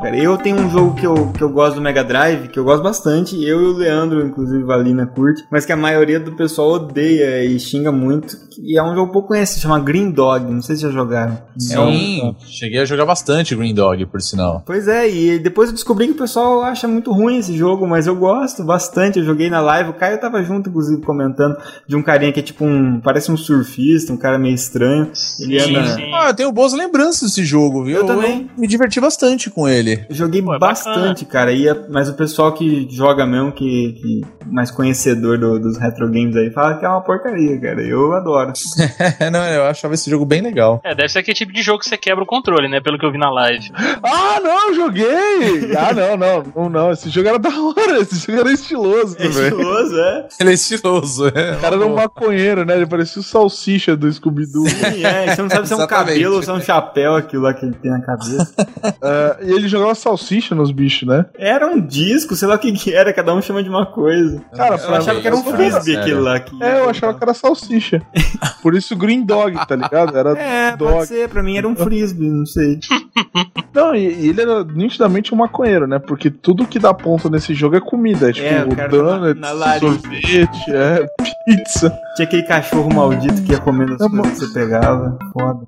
Cara, eu tenho um jogo que eu, que eu gosto do Mega Drive, que eu gosto bastante, eu e o Leandro, inclusive, Valina curte, mas que a maioria do pessoal odeia e xinga muito. E é um jogo pouco conhecido, chama Green Dog, não sei se já jogaram. É um- Sim, cheguei a jogar bastante Green Dog, por sinal. Pois é, e depois eu descobri que o pessoal acha muito ruim esse jogo, mas eu gosto bastante. Eu joguei na live, o Caio tava junto, inclusive, comentando de um carinha que é tipo um. parece um surfista, um cara meio estranho. Ele Sim, anda. sim. Ah, eu tenho boas lembranças desse jogo, viu? Eu também. me diverti bastante com ele. Eu Joguei Pô, é bastante, cara. E é- mas o pessoal que joga mesmo, que, que mais conhecedor do- dos retro games aí, fala que é uma porcaria, cara. Eu adoro. [LAUGHS] não, eu achava esse jogo bem legal. É, deve ser aquele tipo de jogo que você quebra o controle, né? Pelo que eu vi na live. Ah, não, joguei! Ah, não, não, não, não. Esse jogo era da hora, esse jogo era estiloso É também. estiloso, é? [LAUGHS] Ele é estiloso, é. O cara era um maconheiro, né? Ele parecia o salsicha do Scooby-Doo. Sim, é. Você não sabe se é um cabelo ou se é um chapéu aquilo lá que ele tem na cabeça. É, [LAUGHS] e ele jogava salsicha nos bichos, né? Era um disco, sei lá o que que era, cada um chama de uma coisa. Cara, Eu achava mim, que era um frisbee aquilo lá. Que É, eu achava que era salsicha. Por isso Green Dog, tá ligado? Era É, dog. pode ser, pra mim era um frisbee, não sei. [LAUGHS] Não, e, e ele era nitidamente um maconheiro, né? Porque tudo que dá ponto nesse jogo é comida. É tipo É, tá donuts, na- na sorvete, é, [LAUGHS] pizza. Tinha aquele cachorro maldito que ia comendo as Tá coisas que você pegava. Foda.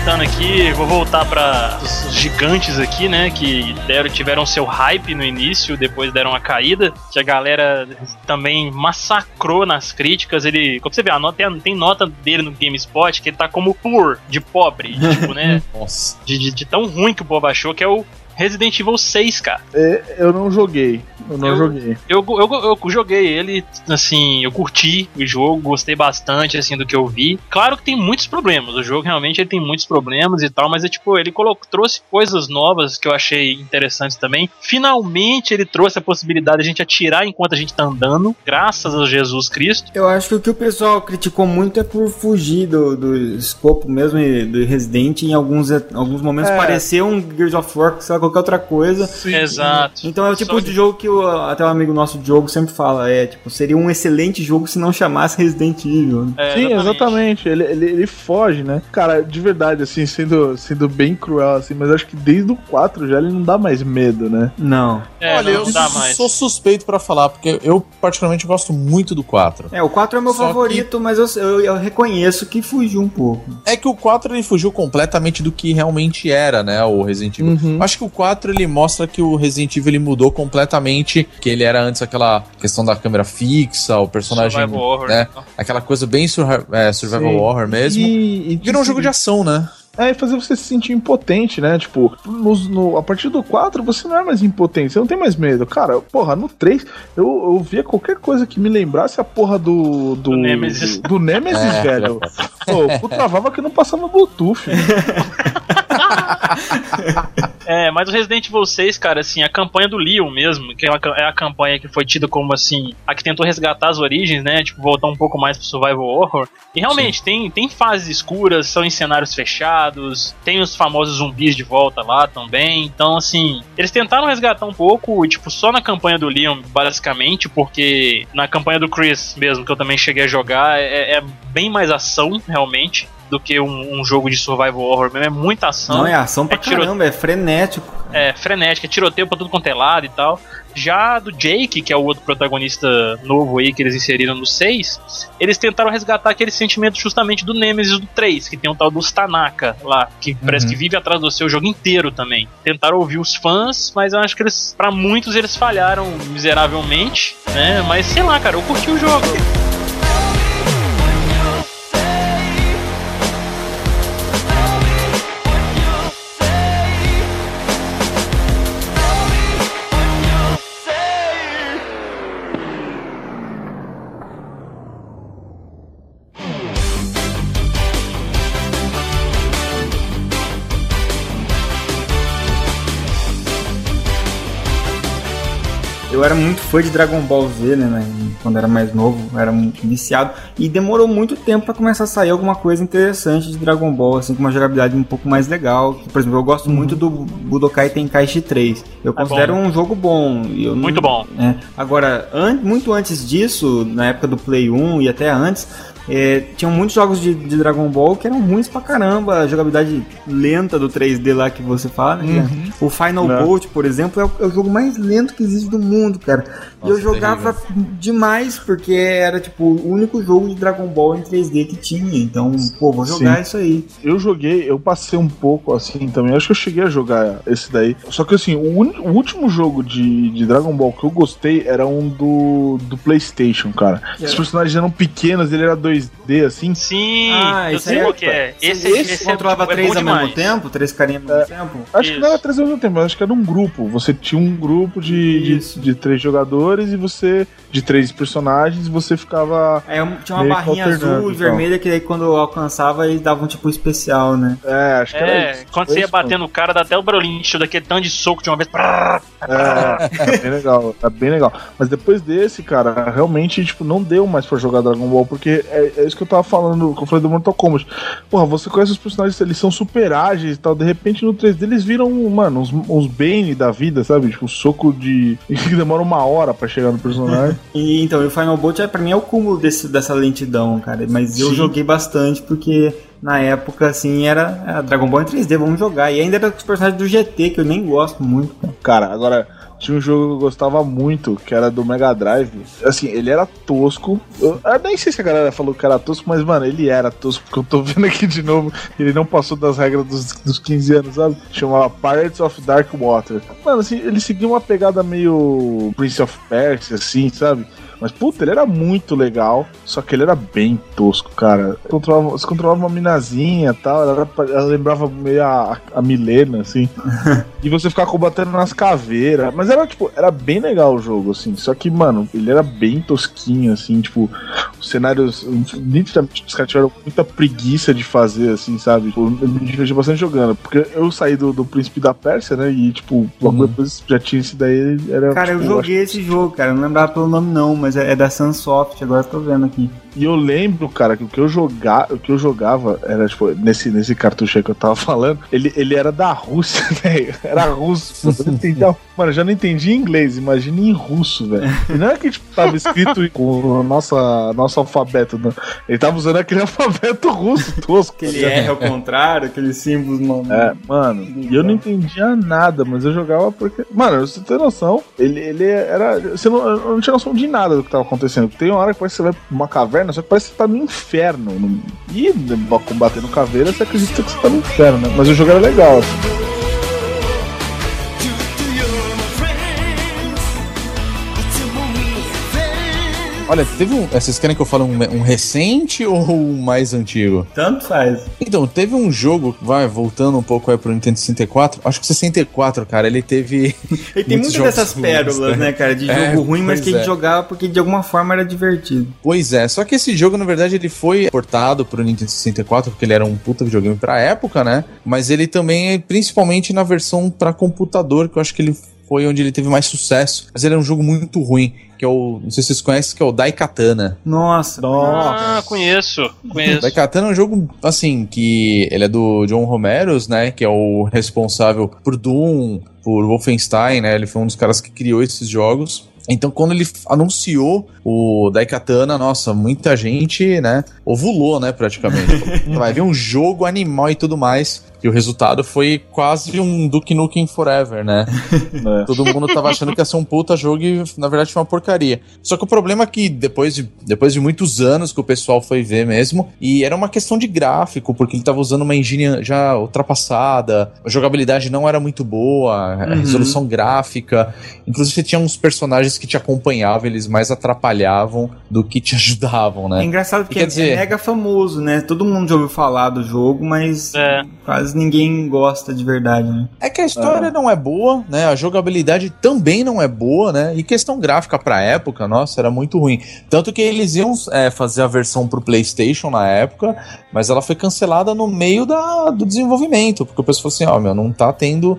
Aproveitando aqui, vou voltar para os gigantes aqui, né? Que deram, tiveram seu hype no início, depois deram uma caída. Que a galera também massacrou nas críticas. Ele, como você vê, a nota, tem, tem nota dele no GameSpot que ele tá como poor, de pobre, [LAUGHS] tipo, né? Nossa. De, de- de tão ruim que o povo achou, que é o Resident Evil 6, cara. É, eu não joguei. Eu não Eu- joguei. Eu, eu, eu joguei ele, assim, eu curti o jogo, gostei bastante, assim, do que eu vi. Claro que tem muitos problemas, o jogo realmente ele tem muitos problemas e tal, mas é tipo, ele colocou, trouxe coisas novas que eu achei interessantes também. Finalmente ele trouxe a possibilidade de a gente atirar enquanto a gente tá andando, graças a Jesus Cristo. Eu acho que o que o pessoal criticou muito é por fugir do, do escopo mesmo e do Resident em alguns, alguns momentos É. parecer um Gears of War, lá, qualquer outra coisa. Sim. Exato. Então é o tipo Só de jogo que o, até um amigo nosso Diogo sempre fala, é tipo, seria um excelente jogo se não chamasse Resident Evil. né? É, Sim, exatamente. Ele, ele, ele foge, né? Cara, de verdade, assim, sendo, sendo bem cruel, assim, mas acho que desde o 4 já ele não dá mais medo, né? Não. É, Olha, não eu dá mais. sou suspeito pra falar, porque eu particularmente gosto muito do 4. É, o 4 é meu Só favorito, mas eu, eu, eu reconheço que fugiu um pouco. É que o 4 ele fugiu completamente do que realmente era, né, o Resident Evil. Uhum. Acho que o 4 ele mostra que o Resident Evil ele mudou completamente, que ele era antes aquela questão da câmera fixa, o personagem, Survival horror, né, né? aquela coisa bem surra- é, survival Sim. horror mesmo. E, e Virou um jogo de ação, né? É, e fazer você se sentir impotente, né? Tipo, nos- no- a partir do 4 você não é mais impotente, você não tem mais medo. Cara, porra, no 3 eu, eu via qualquer coisa que me lembrasse a porra do. Do, Do Nemesis. Do, do Nemesis, É. velho. Pô, eu travava que não passava Bluetooth. [LAUGHS] [LAUGHS] É, mas o Resident Evil 6, cara, assim, a campanha do Leon mesmo, que é, é a campanha que foi tida como, assim, a que tentou resgatar as origens, né? Tipo, voltar um pouco mais pro survival horror. E realmente, tem, tem fases escuras, são em cenários fechados, tem os famosos zumbis de volta lá também. Então, assim, eles tentaram resgatar um pouco, tipo, só na campanha do Leon, basicamente, porque na campanha do Chris mesmo, que eu também cheguei a jogar, é, é bem mais ação, realmente do que um, um, jogo de survival horror mesmo. É muita ação. Não, é ação pra é caramba, é frenético. É, frenético, é tiroteio pra tudo quanto é lado e tal. Já do Jake, que é o outro protagonista novo aí que eles inseriram no 6, eles tentaram resgatar aquele sentimento justamente do Nemesis do 3, que tem um tal do Stanaka lá, que uhum. parece que vive atrás do seu jogo inteiro também. Tentaram ouvir os fãs, mas eu acho que eles, para muitos, eles falharam miseravelmente, né? Mas sei lá, cara, eu curti o jogo. Eu era muito fã de Dragon Ball Z, né, quando era mais novo, era muito viciado e demorou muito tempo para começar a sair alguma coisa interessante de Dragon Ball, assim com uma jogabilidade um pouco mais legal. Por exemplo, eu gosto uhum. muito do Budokai Tenkaichi 3. Eu é considero bom. um jogo bom. muito bom. É, agora, an muito antes disso, na época do Play 1 e até antes, é, tinham muitos jogos de, de, Dragon Ball que eram ruins pra caramba. A jogabilidade lenta do 3D lá que você fala, né? Uhum. O Final Não. Bolt, por exemplo, é o, é o, jogo mais lento que existe do mundo, cara. Nossa, e eu jogava terrível. demais, porque era tipo o único jogo de Dragon Ball em 3D que tinha. Então, pô, vou jogar Sim. isso aí. Eu joguei, eu passei um pouco assim também. Acho que eu cheguei a jogar esse daí. Só que assim, o, un... o último jogo de, de Dragon Ball que eu gostei era um do, do PlayStation, cara. É. Os personagens eram pequenos, ele era 2 2D, assim. Sim, ah, eu sei o que é. Esse, esse, esse controlava é três ao mesmo tempo? Três carinhas ao mesmo é, tempo? Acho Isso. que não era três ao mesmo tempo, acho que era um grupo. Você tinha um grupo de, de, de, três jogadores e você. de três personagens, e você ficava. É, tinha uma barrinha azul e então. vermelha que aí quando alcançava eles davam tipo especial, né? É, acho que é, era isso. Quando você ia bater no cara, dá até o barulhinho daquele tanto de soco de uma vez. É, é bem legal, é bem legal. Mas depois desse, cara, realmente, tipo, não deu mais pra jogar Dragon Ball, porque é, é isso que eu tava falando, que eu falei do Mortal Kombat. Porra, você conhece os personagens, eles são super ágeis e tal, de repente no 3D eles viram, mano, uns, uns Bane da vida, sabe? Tipo, um soco de. [LAUGHS] que demora uma hora pra chegar no personagem. [LAUGHS] e então, o Final Bolt é, pra mim é o cúmulo desse, dessa lentidão, cara. Mas eu Sim. joguei bastante porque na época, assim, era, era Dragon Ball em 3D, vamos jogar. E ainda era os personagens do GT, que eu nem gosto muito. Cara, agora tinha um jogo que eu gostava muito, que era do Mega Drive. Assim, ele era tosco. Eu, eu, nem sei se a galera falou que era tosco, mas, mano, ele era tosco, porque [LAUGHS] eu tô vendo aqui de novo. Ele não passou das regras dos, dos 15 anos, sabe? Chamava Pirates of Dark Water. Mano, assim, ele seguia uma pegada meio Prince of Persia, assim, sabe? Mas, puta, ele era muito legal, só que ele era bem tosco, cara. Controlava, você controlava uma minazinha e tal, ela, era, ela, lembrava meio a, a Milena, assim. [LAUGHS] e você ficava combatendo nas caveiras. Mas era, tipo, era bem legal o jogo, assim. Só que, mano, ele era bem tosquinho, assim, tipo, os cenários. Nitidamente, os caras tiveram muita preguiça de fazer, assim, sabe? Tipo, eu me diverti bastante jogando. Porque eu saí do, do Príncipe da Pérsia, né? E, tipo, logo uhum. depois já tinha esse daí. Era, cara, tipo, eu joguei esse jogo, cara. Eu não lembrava pelo nome, não, mas mas é, é da Sunsoft, agora tô vendo aqui. E eu lembro, cara, que o que eu, joga, o que eu jogava era, tipo, nesse, nesse cartucho aí que eu tava falando, ele, ele era da Rússia, [LAUGHS] velho. Era russo. Eu entendia, mano, eu já não entendi inglês, imagina em russo, velho. E não é que, tipo, tava escrito com o nosso, nosso alfabeto, não. Ele tava usando aquele [LAUGHS] alfabeto russo tosco. Aquele R ao contrário, aqueles símbolos, mano. É, mano, e eu não entendia nada, mas eu jogava porque. Mano, você tem noção, ele, ele era. Você não, eu não tinha noção de nada do que tava acontecendo. Tem uma hora que parece que você vai pra uma caverna só que parece que você tá no inferno. No... E combatendo caveira, você acredita que você tá no inferno, né? Mas o jogo era legal. Assim. Olha, teve um. Vocês querem que eu fale um, um recente ou um mais antigo? Tanto faz. Então, teve um jogo, vai, voltando um pouco aí pro Nintendo 64. Acho que o 64, cara, ele teve. Ele [LAUGHS] tem muitas dessas ruins, pérolas, né, cara? De é, jogo ruim, mas que é. a gente jogava porque de alguma forma era divertido. Pois é, só que esse jogo, na verdade, ele foi portado pro Nintendo 64, porque ele era um puta videogame pra época, né? Mas ele também, principalmente na versão para computador, que eu acho que ele foi onde ele teve mais sucesso. Mas ele é um jogo muito ruim, que é o. Não sei se vocês conhecem, que é o Daikatana. Nossa, nossa. Ah, conheço, conheço. Daikatana é um jogo, assim, que ele é do John Romeros, né? Que é o responsável por Doom, por Wolfenstein, né? Ele foi um dos caras que criou esses jogos. Então, quando ele anunciou o Daikatana, nossa, muita gente, né, ovulou, né, praticamente. [LAUGHS] Vai vir um jogo animal e tudo mais. E o resultado foi quase um Duke Nukem Forever, né? [LAUGHS] É. Todo mundo tava achando que ia ser um puta jogo e na verdade foi uma porcaria. Só que o problema é que depois de, depois de muitos anos que o pessoal foi ver mesmo, e era uma questão de gráfico, porque ele tava usando uma engine já ultrapassada, a jogabilidade não era muito boa, a uhum. resolução gráfica. Inclusive você tinha uns personagens que te acompanhavam, eles mais atrapalhavam do que te [LAUGHS] ajudavam, né? É engraçado porque é, dizer... é mega famoso, né? Todo mundo já ouviu falar do jogo, mas é. quase ninguém gosta de verdade, né? É que a história não é boa, né? A jogabilidade também não é boa, né? E questão gráfica pra época, nossa, era muito ruim. Tanto que eles iam é, fazer a versão pro PlayStation na época, mas ela foi cancelada no meio da, do desenvolvimento, porque o pessoal falou assim: ó, oh, meu, não tá tendo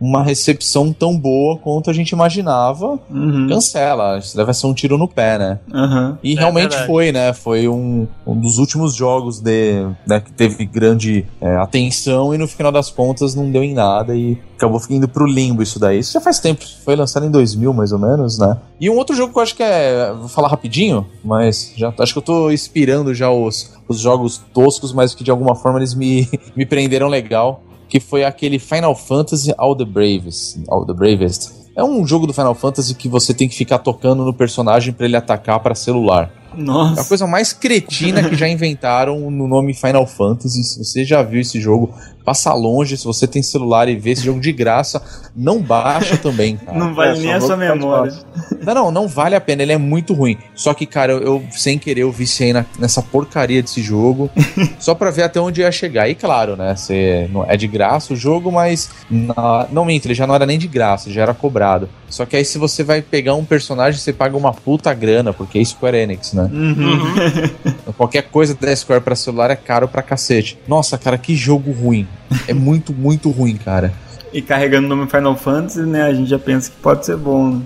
uma recepção tão boa quanto a gente imaginava, uhum. cancela. Isso deve ser um tiro no pé, né? Uhum. E é realmente verdade. foi, né? Foi um, um dos últimos jogos de, né, que teve grande é, atenção e no final das contas não deu em nada e acabou indo pro limbo isso daí. Isso já faz tempo, foi lançado em 2000 mais ou menos, né? E um outro jogo que eu acho que é. Vou falar rapidinho, mas já acho que eu tô inspirando já os, os jogos toscos, mas que de alguma forma eles me, [LAUGHS] me prenderam legal que foi aquele Final Fantasy All the Bravest. All the Bravest. É um jogo do Final Fantasy que você tem que ficar tocando no personagem para ele atacar para celular. Nossa. É a coisa mais cretina que já [LAUGHS] inventaram no nome Final Fantasy. Se você já viu esse jogo, passa longe. Se você tem celular e vê esse jogo de graça, não baixa também, cara. Não vale é, nem a sua memória. [LAUGHS] Não, não, não vale a pena. Ele é muito ruim. Só que, cara, eu, eu sem querer eu viciei na, nessa porcaria desse jogo, [LAUGHS] só pra ver até onde ia chegar. E claro, né, você, é de graça o jogo, mas na, não minto, ele já não era nem de graça, já era cobrado. Só que aí se você vai pegar um personagem, você paga uma puta grana, porque é Square Enix, né? Uhum. Qualquer coisa da Square pra celular é caro pra cacete. Nossa, cara, que jogo ruim. É muito, muito ruim, cara e carregando o nome Final Fantasy, né? A gente já pensa que pode ser bom. Né?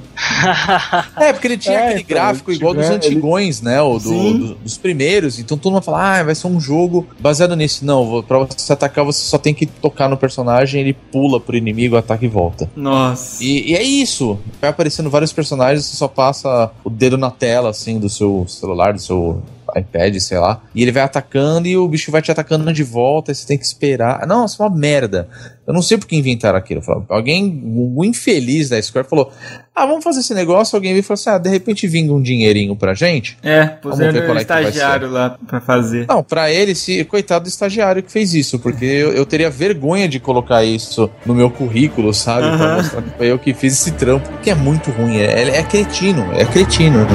[LAUGHS] é, porque ele tinha é, aquele então, gráfico igual dos antigões, ele... né? O do, do, dos primeiros. Então todo mundo fala, ah, vai ser um jogo baseado nisso. Não, pra você atacar, você só tem que tocar no personagem, ele pula pro inimigo, ataca e volta. Nossa. E, e é isso. Vai aparecendo vários personagens, você só passa o dedo na tela, assim, do seu celular, do seu iPad, sei lá. E ele vai atacando e o bicho vai te atacando de volta, e você tem que esperar. É uma merda. Eu não sei por que inventaram aquilo. Alguém, o infeliz da Square falou: Ah, vamos fazer esse negócio. Alguém veio e falou assim: Ah, de repente vinga um dinheirinho pra gente. É, puseram um é estagiário lá pra fazer. Não, pra ele, se, coitado do estagiário que fez isso, porque eu, eu teria vergonha de colocar isso no meu currículo, sabe? Uhum. Pra mostrar que foi eu que fiz esse trampo, que é muito ruim. É, é cretino, é cretino.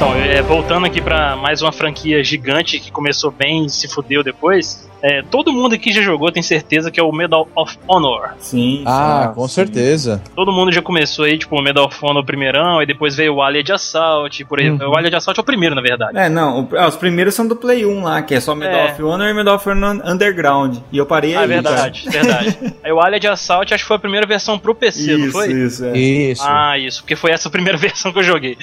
Então, é, voltando aqui para mais uma franquia gigante que começou bem e se fudeu depois. É, todo mundo aqui já jogou, tem certeza que é o Medal of Honor. Sim. Ah, com certeza. Todo mundo já começou aí, tipo, o Medal of Honor primeirão, e depois veio o Alien de Assault, por exemplo. Uhum. O Alien de Assault é o primeiro, na verdade. É, não, o, ah, os primeiros são do Play 1 lá, que é só Medal é. of Honor e Medal of Honor Underground. E eu parei ah, aí. Ah, verdade, cara. verdade. [LAUGHS] aí o Alien de Assault acho que foi a primeira versão pro PC, isso, não foi? Isso, é. Isso. Ah, isso, porque foi essa a primeira [LAUGHS] versão que eu joguei.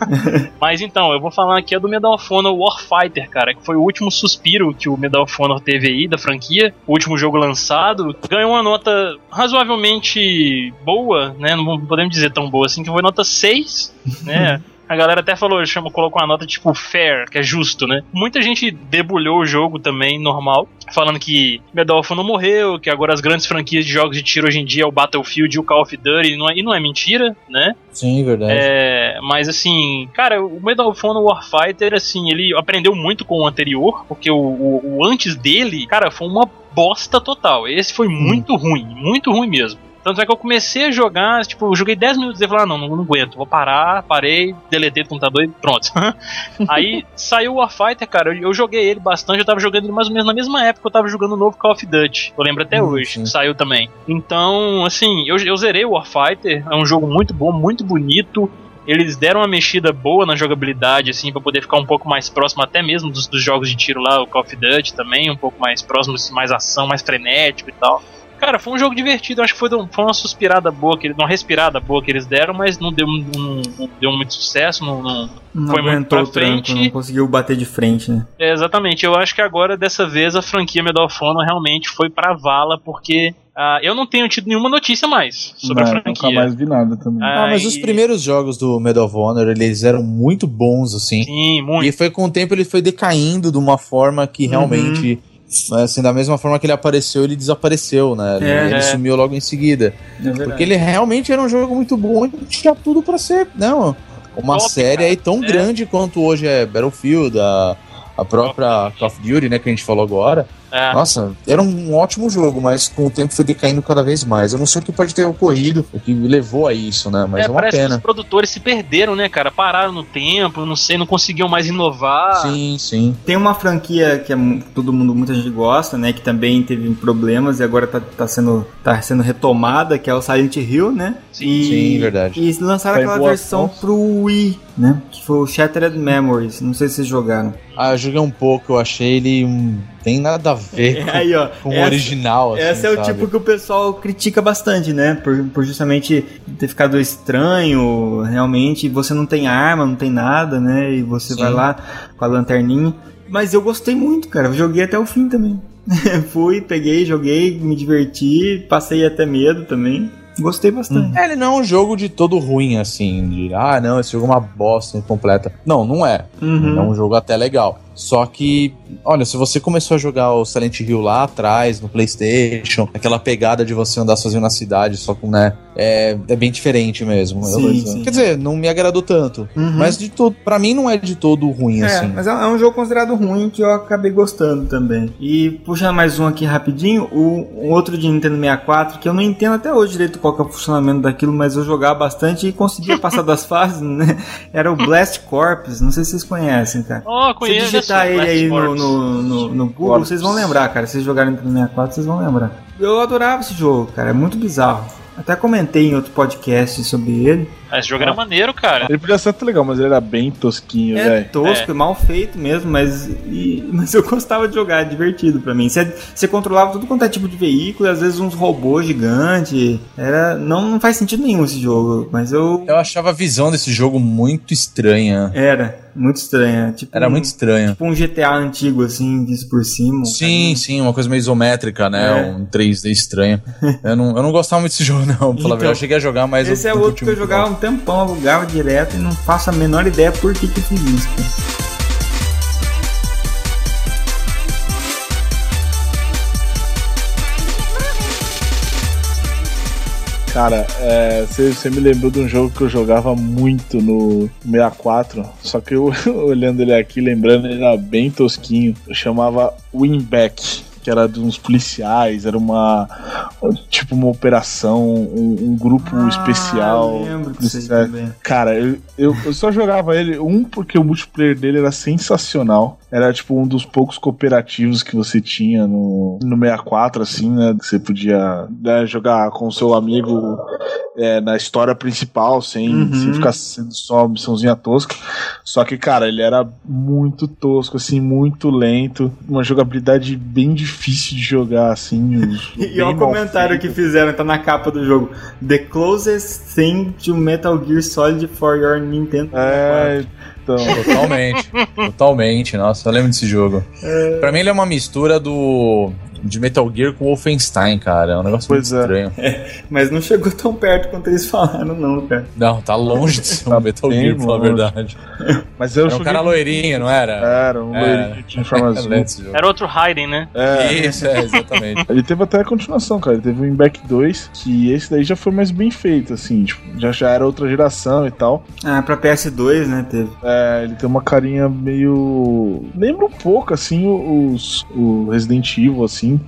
[LAUGHS] Mas então, eu vou falar aqui é do Medal of Honor Warfighter, cara, que foi o último suspiro que o Medal of Honor teve aí da franquia, o último jogo lançado, ganhou uma nota razoavelmente boa, né? Não podemos dizer tão boa assim, que foi nota 6, né? [LAUGHS] A galera até falou, chama, colocou uma nota tipo fair, que é justo, né? Muita gente debulhou o jogo também, normal, falando que Medal of Honor morreu, que agora as grandes franquias de jogos de tiro hoje em dia é o Battlefield e o Call of Duty, e não é, e não é mentira, né? Sim, verdade. É, mas assim, cara, o Medal of Honor Warfighter, assim, ele aprendeu muito com o anterior, porque o, o, o antes dele, cara, foi uma bosta total. Esse foi muito ruim, muito ruim mesmo. Tanto é que eu comecei a jogar, tipo, eu joguei 10 minutos e falei, ah, não, não, não aguento, vou parar, parei, deletei do computador e pronto. [LAUGHS] Aí saiu o Warfighter, cara, eu, eu, joguei ele bastante, eu tava jogando ele mais ou menos na mesma época que eu tava jogando o novo Call of Duty. Eu lembro até hum, hoje, saiu também. Então, assim, eu, eu zerei o Warfighter, é um jogo muito bom, muito bonito. Eles deram uma mexida boa na jogabilidade, assim, para poder ficar um pouco mais próximo até mesmo dos, dos jogos de tiro lá, o Call of Duty também, um pouco mais próximo, mais ação, mais frenético e tal. Cara, foi um jogo divertido. Acho que foi, foi uma suspirada boa, que, uma respirada boa que eles deram, mas não deu, não, não deu muito sucesso. Não, não, não foi muito pra frente. Tranco, não conseguiu bater de frente, né? É, exatamente. Eu acho que agora, dessa vez, a franquia Medal of Honor realmente foi pra vala, porque Uh, eu não tenho tido nenhuma notícia mais sobre não, a franquia. Nunca mais vi nada também. Ah, mas e... os primeiros jogos do Medal of Honor, eles eram muito bons, assim. Sim, muito. E foi com o tempo ele foi decaindo de uma forma que realmente... Uhum assim, da mesma forma que ele apareceu, ele desapareceu, né? É, ele é. sumiu logo em seguida. É porque ele realmente era um jogo muito bom e tinha tudo para ser, não, uma Top, série cara. aí tão é. grande quanto hoje é Battlefield, a, a própria Call of Duty, né, que a gente falou agora. É. Nossa, era um ótimo jogo, mas com o tempo foi decaindo cada vez mais. Eu não sei o que pode ter ocorrido, o que levou a isso, né? Mas é, é uma parece pena. Que os produtores se perderam, né, cara? Pararam no tempo, não sei, não conseguiam mais inovar. Sim, sim. Tem uma franquia que é, todo mundo, muita gente gosta, né? Que também teve problemas e agora tá, tá, sendo, tá sendo retomada, que é o Silent Hill, né? Sim, e, sim verdade. E lançaram tá aquela versão pro Wii, né? Que foi o Shattered Memories. Não sei se vocês jogaram. Ah, eu joguei um pouco, eu achei ele um tem nada a ver é, com, aí, ó, com essa, o original. Assim, essa é sabe? o tipo que o pessoal critica bastante, né? Por, por justamente ter ficado estranho, realmente. Você não tem arma, não tem nada, né? E você Sim. vai lá com a lanterninha. Mas eu gostei muito, cara. Eu joguei até o fim também. [LAUGHS] Fui, peguei, joguei, me diverti, passei até medo também. Gostei bastante. É, ele não é um jogo de todo ruim, assim, de ah, não, esse jogo é uma bosta incompleta. Não, não é. Uhum. É um jogo até legal. Só que, olha, se você começou a jogar o Silent Hill lá atrás, no PlayStation, aquela pegada de você andar sozinho na cidade, só com, né? É, é bem diferente mesmo. Sim, eu, sim. Quer dizer, não me agradou tanto. Uhum. Mas de todo, pra mim não é de todo ruim, é, assim. Mas é, é um jogo considerado ruim que eu acabei gostando também. E puxando mais um aqui rapidinho, o, um outro de Nintendo 64, que eu não entendo até hoje direito qual é o funcionamento daquilo, mas eu jogava bastante e conseguia passar das [LAUGHS] fases, né? Era o Blast Corps, não sei se vocês conhecem, cara. Oh, conheço digitar ele aí no, no, no, no Google, vocês vão lembrar, cara. Se vocês jogarem no 64, vocês vão lembrar. Eu adorava esse jogo, cara. É muito bizarro. Até comentei em outro podcast sobre ele. Ah, esse jogo era maneiro, cara. Ele podia ser até legal, mas ele era bem tosquinho, é, velho. tosco, é. mal feito mesmo, mas, e, mas eu gostava de jogar, é divertido pra mim. Você, você controlava tudo quanto é tipo de veículo, às vezes uns robôs gigantes. Era, não, não faz sentido nenhum esse jogo, mas eu... Eu achava a visão desse jogo muito estranha. Era, muito estranha. Tipo era um, muito estranha. Tipo um GTA antigo, assim, visto por cima. Sim, sim, uma coisa meio isométrica, né? É. Um 3D estranho. eu, não, eu não gostava muito desse jogo, não, então, Eu cheguei a jogar, mas... Esse é outro que eu jogava um tempão, alugava direto e não faço a menor ideia por que que fiz isso. Cara, você é, me lembrou de um jogo que eu jogava muito no 64, só que eu [LAUGHS] olhando ele aqui, lembrando, ele era bem tosquinho. Eu chamava Winback que era de uns policiais, era uma tipo uma operação, um, um grupo ah, especial. Eu lembro disso também. Cara, eu, eu, eu, só jogava ele, um, porque o multiplayer dele era sensacional. Era tipo um dos poucos cooperativos que você tinha no, no 64, assim, né? Que você podia né, jogar com o seu amigo é, na história principal, sem, uhum. sem ficar sendo só uma missãozinha tosca. Só que, cara, ele era muito tosco, assim, muito lento. Uma jogabilidade bem difícil de jogar, assim. [LAUGHS] e olha o comentário feito. que fizeram, tá na capa do jogo. The closest thing to Metal Gear Solid for your Nintendo. É. Então. [LAUGHS] Totalmente, totalmente. Nossa, eu lembro desse jogo. É... Pra mim ele é uma mistura do de Metal Gear com Wolfenstein, cara. É um negócio pois muito é. estranho. É, mas não chegou tão perto quanto eles falaram, não, cara. Não, tá longe de ser um tá Metal Gear, pra falar a verdade. [LAUGHS] Mas eu era um cara loirinho, não era? Era, um loirinho que tinha forma azul. Era outro Raiden, né? É. Isso, é, exatamente. [LAUGHS] ele teve até a continuação, cara. Ele teve o Inback 2, que esse daí já foi mais bem feito, assim, tipo, já, já era outra geração e tal. Ah, pra PS2, né, teve. É, ele tem uma carinha meio... Lembra um pouco, assim, os, o Resident Evil, assim, assim,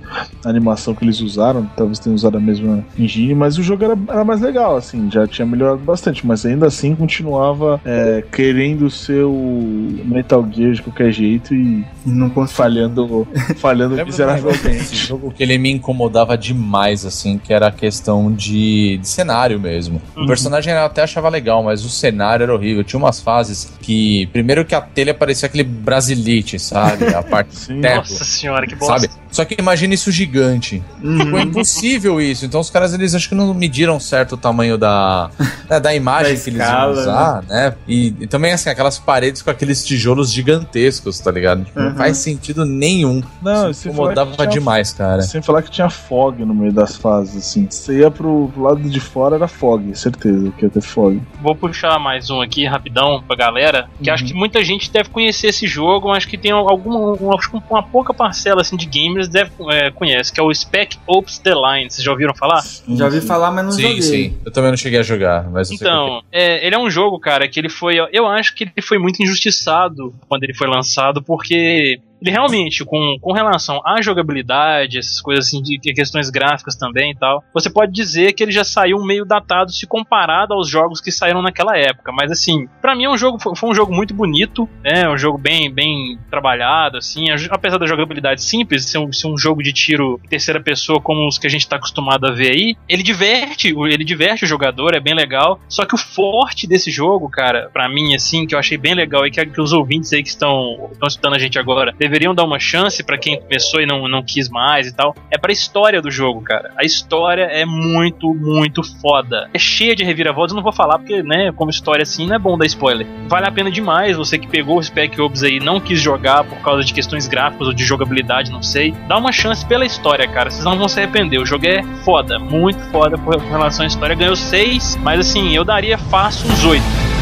a animação que eles usaram, talvez tenham usado a mesma engine, mas o jogo era, era mais legal, assim, já tinha melhorado bastante, mas ainda assim continuava é, querendo ser o Metal Gear de qualquer jeito e não falhando, falhando miseravelmente. Esse jogo que ele me incomodava demais, assim, que era a questão de, de cenário mesmo. Uhum. O personagem eu até achava legal, mas o cenário era horrível. Tinha umas fases que, primeiro que a telha parecia aquele brasilite, sabe? A parte [LAUGHS] Sim. Nossa senhora, que bosta. Sabe? Só que imagina isso gigante. Uhum. Foi impossível isso. Então os caras, eles acho que não mediram certo o tamanho da, né, da imagem da que escala, eles iam usar, né? né? E, e, também, assim, aquelas paredes com aqueles tijolos gigantescos, tá ligado? Tipo, uhum. Não faz sentido nenhum. Não, isso incomodava tinha, demais, cara. Sem falar que tinha fog no meio das fases, assim. Você ia pro lado de fora, era fog, certeza que ia ter fog. Vou puxar mais um aqui, rapidão, pra galera, que uhum. acho que muita gente deve conhecer esse jogo, acho que tem alguma, uma, uma pouca parcela, assim, de gamers deve, é, conhece, que é o Spec Ops The Line. Vocês já ouviram falar? Sim, já ouvi falar, mas não sim, joguei. Sim, sim. Eu também não cheguei a jogar, mas Então, é, ele é um jogo, cara, que ele foi. Eu acho que ele foi muito injustiçado quando ele foi lançado, porque ele realmente, com, com relação à jogabilidade, essas coisas assim, de, de, questões gráficas também e tal, você pode dizer que ele já saiu meio datado se comparado aos jogos que saíram naquela época. Mas assim, para mim é um jogo, foi um jogo muito bonito, né? Um jogo bem, bem trabalhado, assim, apesar da jogabilidade simples, ser um, ser um jogo de tiro terceira pessoa como os que a gente tá acostumado a ver aí, ele diverte, ele diverte o jogador, é bem legal. Só que o forte desse jogo, cara, para mim, assim, que eu achei bem legal e que, que os ouvintes aí que estão, estão escutando a gente agora deveriam dar uma chance para quem começou e não, não quis mais e tal. É pra história do jogo, cara. A história é muito, muito foda. É cheia de reviravoltas, não vou falar porque, né, como história assim, não é bom dar spoiler. Vale a pena demais, você que pegou o Spec Ops aí não quis jogar por causa de questões gráficas ou de jogabilidade, não sei. Dá uma chance pela história, cara. Vocês não vão se arrepender. O jogo é foda, muito foda por relação à história. Ganhou seis, mas assim, eu daria fácil uns oito.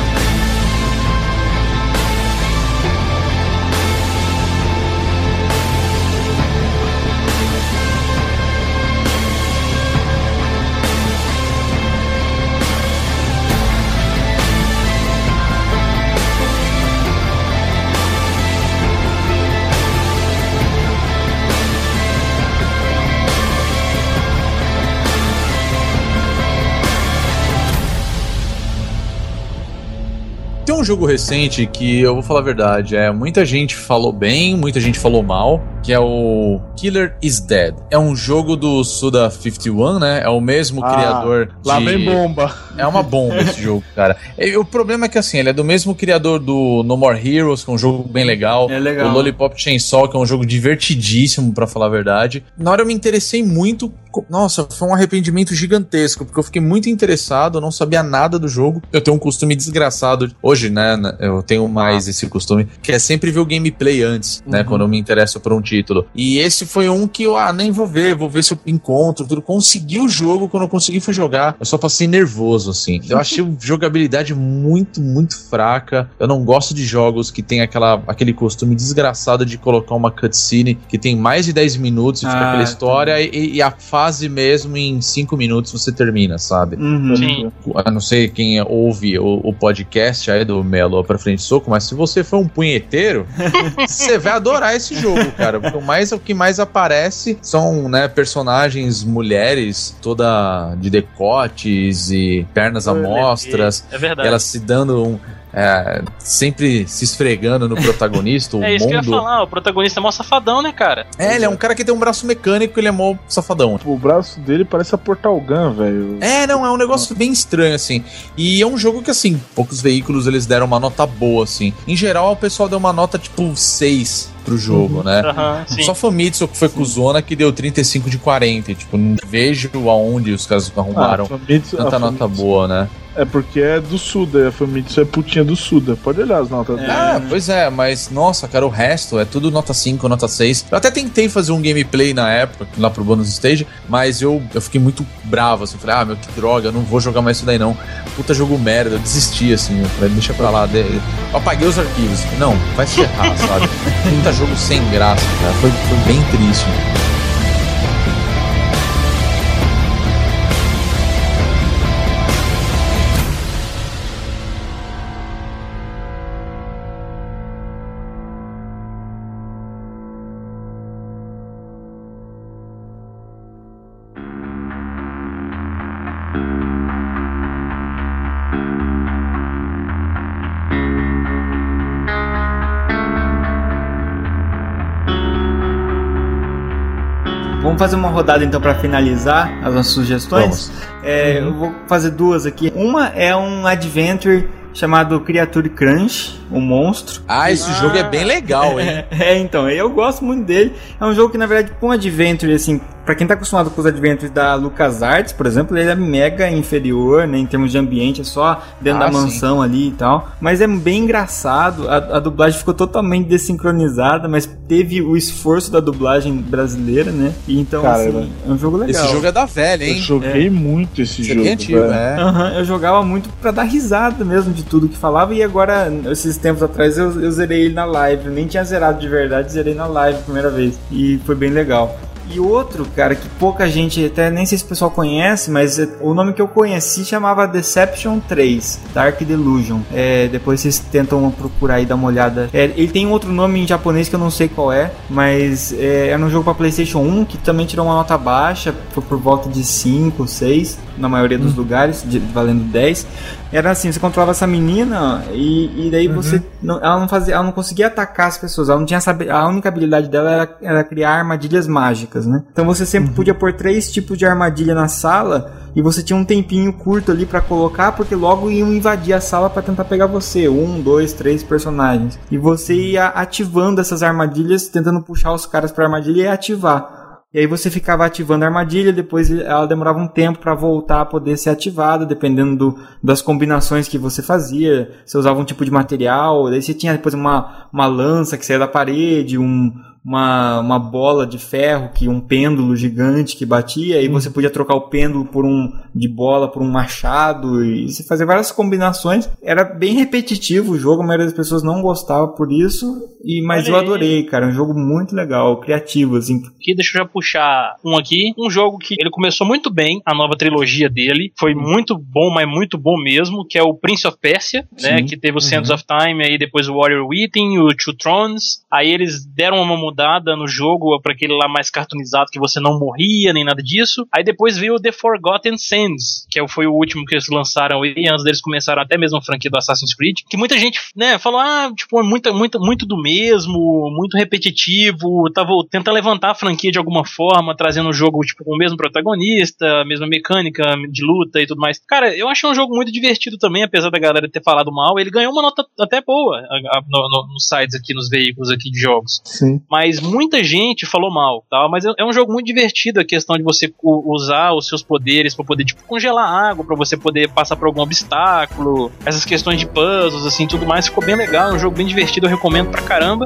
Jogo recente que eu vou falar a verdade, é muita gente falou bem, muita gente falou mal, que é o Killer is Dead. É um jogo do Suda 51, né? É o mesmo ah, criador de... Lá vem bomba. É uma bomba esse jogo, cara. E, o problema é que assim, ele é do mesmo criador do No More Heroes, que é um jogo bem legal. É legal. O Lollipop Chainsaw, que é um jogo divertidíssimo, para falar a verdade. Na hora eu me interessei muito nossa, foi um arrependimento gigantesco, porque eu fiquei muito interessado, eu não sabia nada do jogo. Eu tenho um costume desgraçado. Hoje, né, eu tenho mais esse costume, que é sempre ver o gameplay antes, né, uhum. né, quando eu me interesso por um título. E esse foi um que eu, ah, nem vou ver, vou ver se eu encontro tudo. Consegui o jogo, quando eu consegui foi jogar, eu só passei nervoso, assim. Eu achei jogabilidade muito, muito fraca. Eu não gosto de jogos que tem aquela, aquele costume desgraçado de colocar uma cutscene que tem mais de 10 minutos e ah, fica aquela história e, e a fase fase mesmo em cinco minutos você termina, sabe? Uhum. Sim. Eu não sei quem ouve o, o, podcast aí do Melo pra frente soco, mas se você for um punheteiro, [LAUGHS] você vai adorar esse jogo, cara. Porque o, mais, o que mais aparece são, né, personagens mulheres, toda de decotes e pernas amostras. É verdade. Elas se dando um é, sempre se esfregando no protagonista. [LAUGHS] é isso mundo... que eu ia falar, o protagonista é mó safadão, né, cara? É, ele é um cara que tem um braço mecânico, ele é mó safadão. O braço dele parece a Portal Gun, velho. É, não, é um negócio bem estranho, assim. E é um jogo que, assim, poucos veículos eles deram uma nota boa, assim. Em geral, o pessoal deu uma nota tipo 6 pro jogo, uhum. né? Uhum, Só Famitsu que foi com Zona que deu 35 de 40. Tipo, não vejo aonde os caras arrumaram ah, Famitsu, tanta nota Famitsu. boa, né? É porque é do Suda, a Famitsu é putinha do Suda. Pode olhar as notas dele. Ah, pois é, mas nossa, cara, o resto é tudo nota 5, nota 6. Eu até tentei fazer um gameplay na época, lá pro Bonus Stage, mas eu, eu fiquei muito bravo, assim. Falei, ah, meu, que droga, eu não vou jogar mais isso daí não. Puta jogo merda, eu desisti, assim. Eu falei, deixa pra lá. Eu apaguei os arquivos. Não, vai se errar, sabe? [LAUGHS] Puta jogo sem graça, cara. Foi, foi bem triste. Vamos fazer uma rodada então para finalizar as nossas sugestões. É, Eu vou fazer duas aqui. Uma é um adventure chamado Creature Crunch, o monstro. Ah, esse jogo é bem legal, hein? [LAUGHS] É, então, eu gosto muito dele. É um jogo que, na verdade, com um adventure, assim, pra quem tá acostumado com os adventures da LucasArts, por exemplo, ele é mega inferior, né, em termos de ambiente, é só dentro Ah, da sim. mansão ali e tal. Mas é bem engraçado, a, a dublagem ficou totalmente desincronizada, mas teve o esforço da dublagem brasileira, né? E então, Caramba. assim, é um jogo legal. Esse jogo é da velha, Eu hein? joguei muito esse Esse é jogo. bem antigo, velho. é. Aham, eu jogava muito pra dar risada mesmo de tudo que falava e agora, esses tempos atrás, eu, eu zerei ele na live. Eu nem tinha zerado de verdade, zerei na live a primeira vez. E foi bem legal. E outro, cara, que pouca gente, até nem sei se o pessoal conhece, mas é- o nome que eu conheci chamava Deception 3, Dark Delusion. É, depois vocês tentam procurar e dar uma olhada. É, ele tem outro nome em japonês que eu não sei qual é, mas é, era um jogo para PlayStation 1 que também tirou uma nota baixa, foi por volta de 5, 6, na maioria dos lugares, de- valendo 10. Era assim, você controlava essa menina e, e daí você não, ela não fazia, ela não conseguia atacar as pessoas, ela não tinha saber, a única habilidade dela era, era criar armadilhas mágicas, né? Então você sempre podia pôr três tipos de armadilha na sala e você tinha um tempinho curto ali pra colocar porque logo iam invadir a sala pra tentar pegar você, um, dois, três personagens. E você ia ativando essas armadilhas, tentando puxar os caras pra armadilha e ativar. E aí você ficava ativando a armadilha, depois ela demorava um tempo para voltar a poder ser ativada, dependendo do- das combinações que você fazia. Você usava um tipo de material, daí você tinha depois uma, uma lança que saía da parede, um, uma, uma bola de ferro, que um pêndulo gigante que batia, e você podia trocar o pêndulo por um de bola por um machado, e você fazia várias combinações. Era bem repetitivo o jogo, a maioria das pessoas não gostava por isso, e mas Olha eu aí. adorei, cara. É um jogo muito legal, criativo, assim. aqui, deixa eu já puxar um aqui. Um jogo que ele começou muito bem, a nova trilogia dele. Foi muito bom, mas muito bom mesmo, que é o Prince of Persia, né? Que teve o Sands of Time, aí depois o Warrior Within, o Two Thrones. Aí eles deram uma mudada no jogo pra aquele lá mais cartoonizado que você não morria, nem nada disso. Aí depois veio o The Forgotten Sands, que é foi o último que eles lançaram aí, antes deles começaram até mesmo a franquia do Assassin's Creed. Que muita gente, né, falou, ah, tipo, é muito, muito, muito do mesmo, muito repetitivo, tava tentando levantar a franquia de alguma forma, trazendo o jogo, tipo, com o mesmo protagonista, a mesma mecânica de luta e tudo mais. Cara, eu achei um jogo muito divertido também, apesar da galera ter falado mal. Ele ganhou uma nota até boa a- a- no- no- nos sites aqui, nos veículos aqui de jogos. Sim. Mas muita gente falou mal, tá? Mas é é um jogo muito divertido a questão de você usar os seus poderes pra poder, tipo, congelar água, pra você poder passar por algum obstáculo, essas questões de puzzles, assim, tudo mais. Ficou bem legal, é um jogo bem divertido, eu recomendo pra caramba.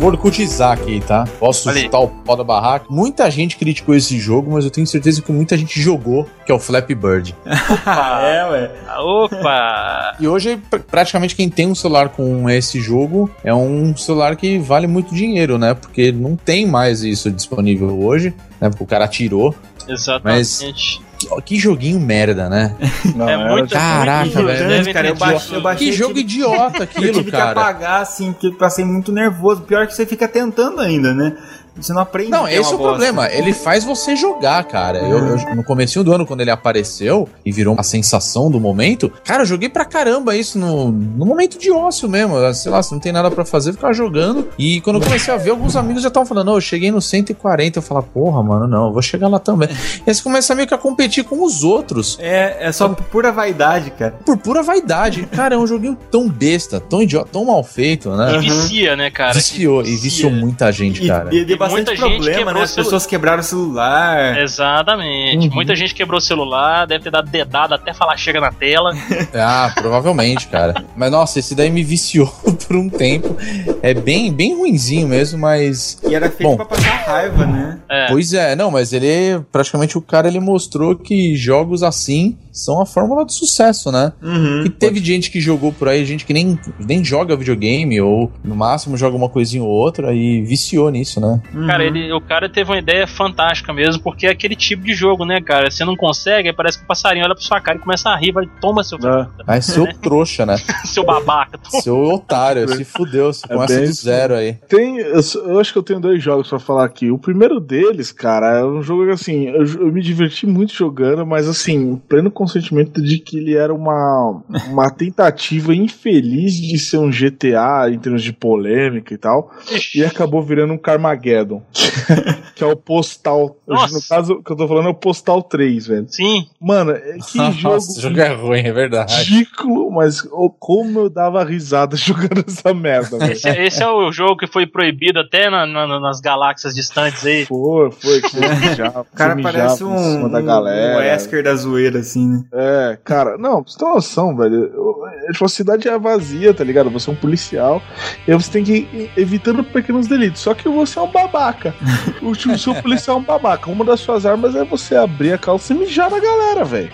Vou orcutizar aqui, tá? Posso aí. chutar o pau da barraca. Muita gente criticou esse jogo, mas eu tenho certeza que muita gente jogou, que é o Flappy Bird. [LAUGHS] Opa! É, ué. Opa! E hoje, pr- praticamente, quem tem um celular com esse jogo é um celular que vale muito dinheiro, né? Porque não tem mais isso disponível hoje, né? Porque o cara tirou. Exatamente. Que, que joguinho merda, né? [LAUGHS] Não, é era- muito Caraca, muito, velho. Cara, eu baixei- eu baixei- Que jogo tive- idiota Eu aquilo, tive que cara. apagar, assim, porque eu passei muito nervoso. Pior que você fica tentando ainda, né? Você não aprende. Não, que é esse é uma o bosta. problema. Ele faz você jogar, cara. Eu, eu- no comecinho do ano, quando ele apareceu e virou a sensação do momento, cara, eu joguei pra caramba isso no, no momento de ócio mesmo. Sei lá, se não tem nada pra fazer, eu ficava jogando. E quando eu comecei a ver, alguns amigos já estavam falando, não, eu cheguei no 140. Eu falava, porra, mano, não, eu vou chegar lá também. e aí você começa meio que a competir com os outros. É, é só por pura vaidade, cara. Por pura vaidade. Cara, é um joguinho tão besta, tão idiota, tão mal feito, E né? vicia, né, cara? Viciou, e viciou muita gente, E, cara. e E bastante muita gente problema, quebrou né? As celu- pessoas quebraram o celular. Exatamente. Uhum. Muita gente quebrou o celular, deve ter dado dedada até falar chega na tela. [LAUGHS] Ah, provavelmente, cara. Mas nossa, esse daí me viciou [LAUGHS] por um tempo. É bem, bem ruinzinho mesmo, mas. E era feito Bom. pra passar raiva, né? É. Pois é, não, mas ele praticamente o cara ele mostrou que jogos assim são a fórmula do sucesso, né? Uhum. E teve gente que jogou por aí, gente que nem, nem joga videogame, ou no máximo joga uma coisinha ou outra e viciou nisso, né? Uhum. Cara, ele, o cara teve uma ideia fantástica mesmo, porque é aquele tipo de jogo, né, cara? Você não consegue, aí parece que o passarinho olha pra sua cara e começa a rir, vai, toma seu, É. Aí seu [LAUGHS] trouxa, né? seu babaca. Seu otário, se fudeu, você É começa bem do zero aí. Tem, eu, eu acho que eu tenho dois jogos pra falar aqui. O primeiro deles, cara, é um jogo que assim, eu, eu me diverti muito jogando, mas assim, pra ele não sentimento de que ele era uma, uma tentativa infeliz de ser um GTA em termos de polêmica e tal. E acabou virando um Carmageddon. [LAUGHS] que é o Postal. Nossa. No caso que eu tô falando é o Postal 3, velho. Sim. Mano, é- que [LAUGHS] jogo Nossa, o jogo é ruim, é verdade. ridículo, mas oh, como eu dava risada [LAUGHS] jogando essa merda, velho. Esse, é- esse é o jogo que foi proibido até na- na- nas galáxias distantes aí. Foi, foi, que você mijava, O cara parece um, cima da um galera. Wesker da zoeira, assim, né? É, cara, não, pra você ter uma noção, velho. eu- é, Tipo, a cidade é vazia, tá ligado? Você é um policial. E aí você tem que ir evitando pequenos delitos. Só que você é um babaca. [LAUGHS] O tipo, seu policial é um babaca. Uma das suas armas é você abrir a calça e mijar na galera, velho.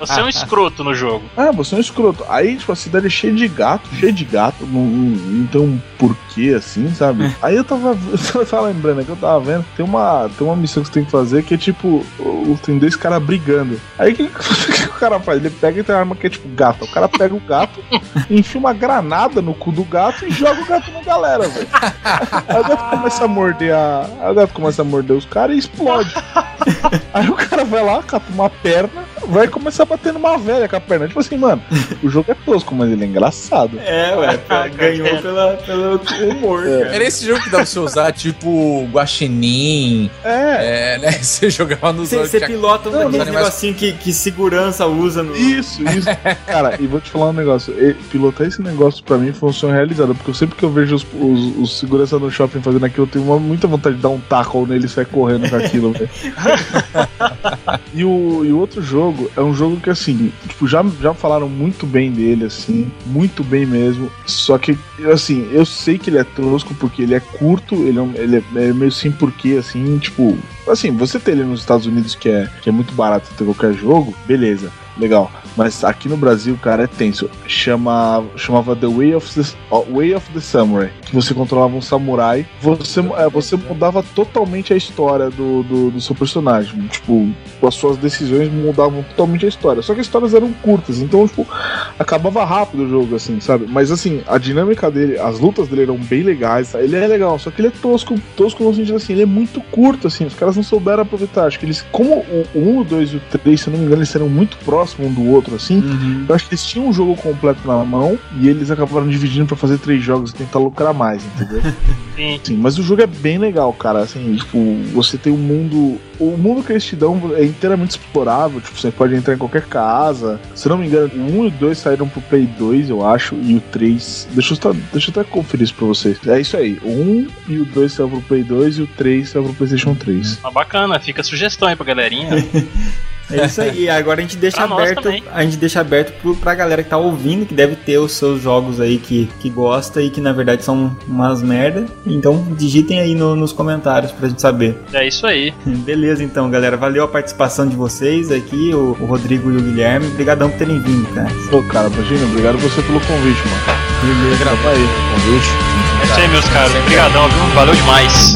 Você é um escroto no jogo. Ah, você é um escroto. Aí, tipo, a cidade é cheia de gato, cheia de gato. Não, não, não tem um porquê assim, sabe? [LAUGHS] Aí eu tava, [LAUGHS] eu tava lembrando aqui, eu tava vendo. Tem uma, tem uma missão que você tem que fazer que é tipo: o- tem dois caras brigando. Aí o que, que [LAUGHS] o cara faz? Ele pega e tem uma arma que é tipo gato. O cara pega o gato, [LAUGHS] enfia uma granada no cu do gato e joga o gato na galera, velho. Aí o gato começa a morder a. Aí o gato começa a morder os caras e explode. [LAUGHS] Aí o cara vai lá, cata uma perna, vai começar a bater numa velha com a perna. Tipo assim, mano, o jogo é tosco, mas ele é engraçado. É, ué, ganhou pela, pelo humor, cara. Era esse jogo que dá pra você usar, tipo, guaxinim, É, é, né? Você jogava nos Você, pilota um Não, daqueles animais- negocinho que, que segurança usa no. isso, isso. [LAUGHS] Cara, e vou te falar um negócio. Pilotar esse negócio pra mim foi um sonho realizado, porque eu sempre que eu vejo os, os, os segurança no shopping fazendo aquilo, eu tenho uma- muita vontade de dar um tackle nele e sair correndo com aquilo, velho. [LAUGHS] e, o, e o outro jogo é um jogo que, assim, tipo, já, já falaram muito bem dele, assim, muito bem mesmo. Só que, assim, eu sei que ele é tosco porque ele é curto, ele é, um- ele é, é meio sem porquê, assim, tipo. Assim, você ter ele nos Estados Unidos, que é, que é muito barato ter qualquer jogo, beleza, legal. Mas aqui no Brasil, cara, é tenso. Chama, chamava The Way of the, ó, Way of the Samurai. Que você controlava um samurai. Você, é, você mudava totalmente a história do, do, do seu personagem. Tipo, as suas decisões mudavam totalmente a história. Só que as histórias eram curtas. Então, tipo, acabava rápido o jogo, assim, sabe? Mas assim, a dinâmica dele, as lutas dele eram bem legais. Ele é legal, só que ele é tosco, tosco no sentido assim, ele é muito curto, assim. Os caras não souberam aproveitar. Acho que eles, como o, o 1, o 2 e o 3, se não me engano, eles eram muito próximos um do outro, assim. Uhum. Eu acho que eles tinham um jogo completo na mão e eles acabaram dividindo pra fazer três jogos e tentar lucrar mais, entendeu? [LAUGHS] Sim. Sim, mas o jogo é bem legal, cara. Assim, tipo, você tem um mundo. O mundo que eles te dão é inteiramente explorável. Tipo, você pode entrar em qualquer casa. Se não me engano, o 1 e o 2 saíram pro Play 2, eu acho, e o 3. Deixa eu, só- deixa eu até conferir isso pra vocês. É isso aí. O 1 e o 2 saiu pro Play 2 e o 3 saiu pro PlayStation 3. Mas bacana, fica a sugestão aí pra galerinha. [LAUGHS] É isso aí. Agora a gente deixa aberto. A gente deixa aberto pro, pra galera que tá ouvindo, que deve ter os seus jogos aí que, que gosta e que na verdade são umas merda. Então digitem aí no- nos comentários pra gente saber. É isso aí. [LAUGHS] Beleza, então, galera. Valeu a participação de vocês aqui, o, o Rodrigo e o Guilherme. Obrigadão por terem vindo, cara. Pô, cara, imagina, obrigado você pelo convite, mano. Beleza. Tamo aí. Convite. É isso aí, meus caros. Obrigadão, viu? Valeu demais.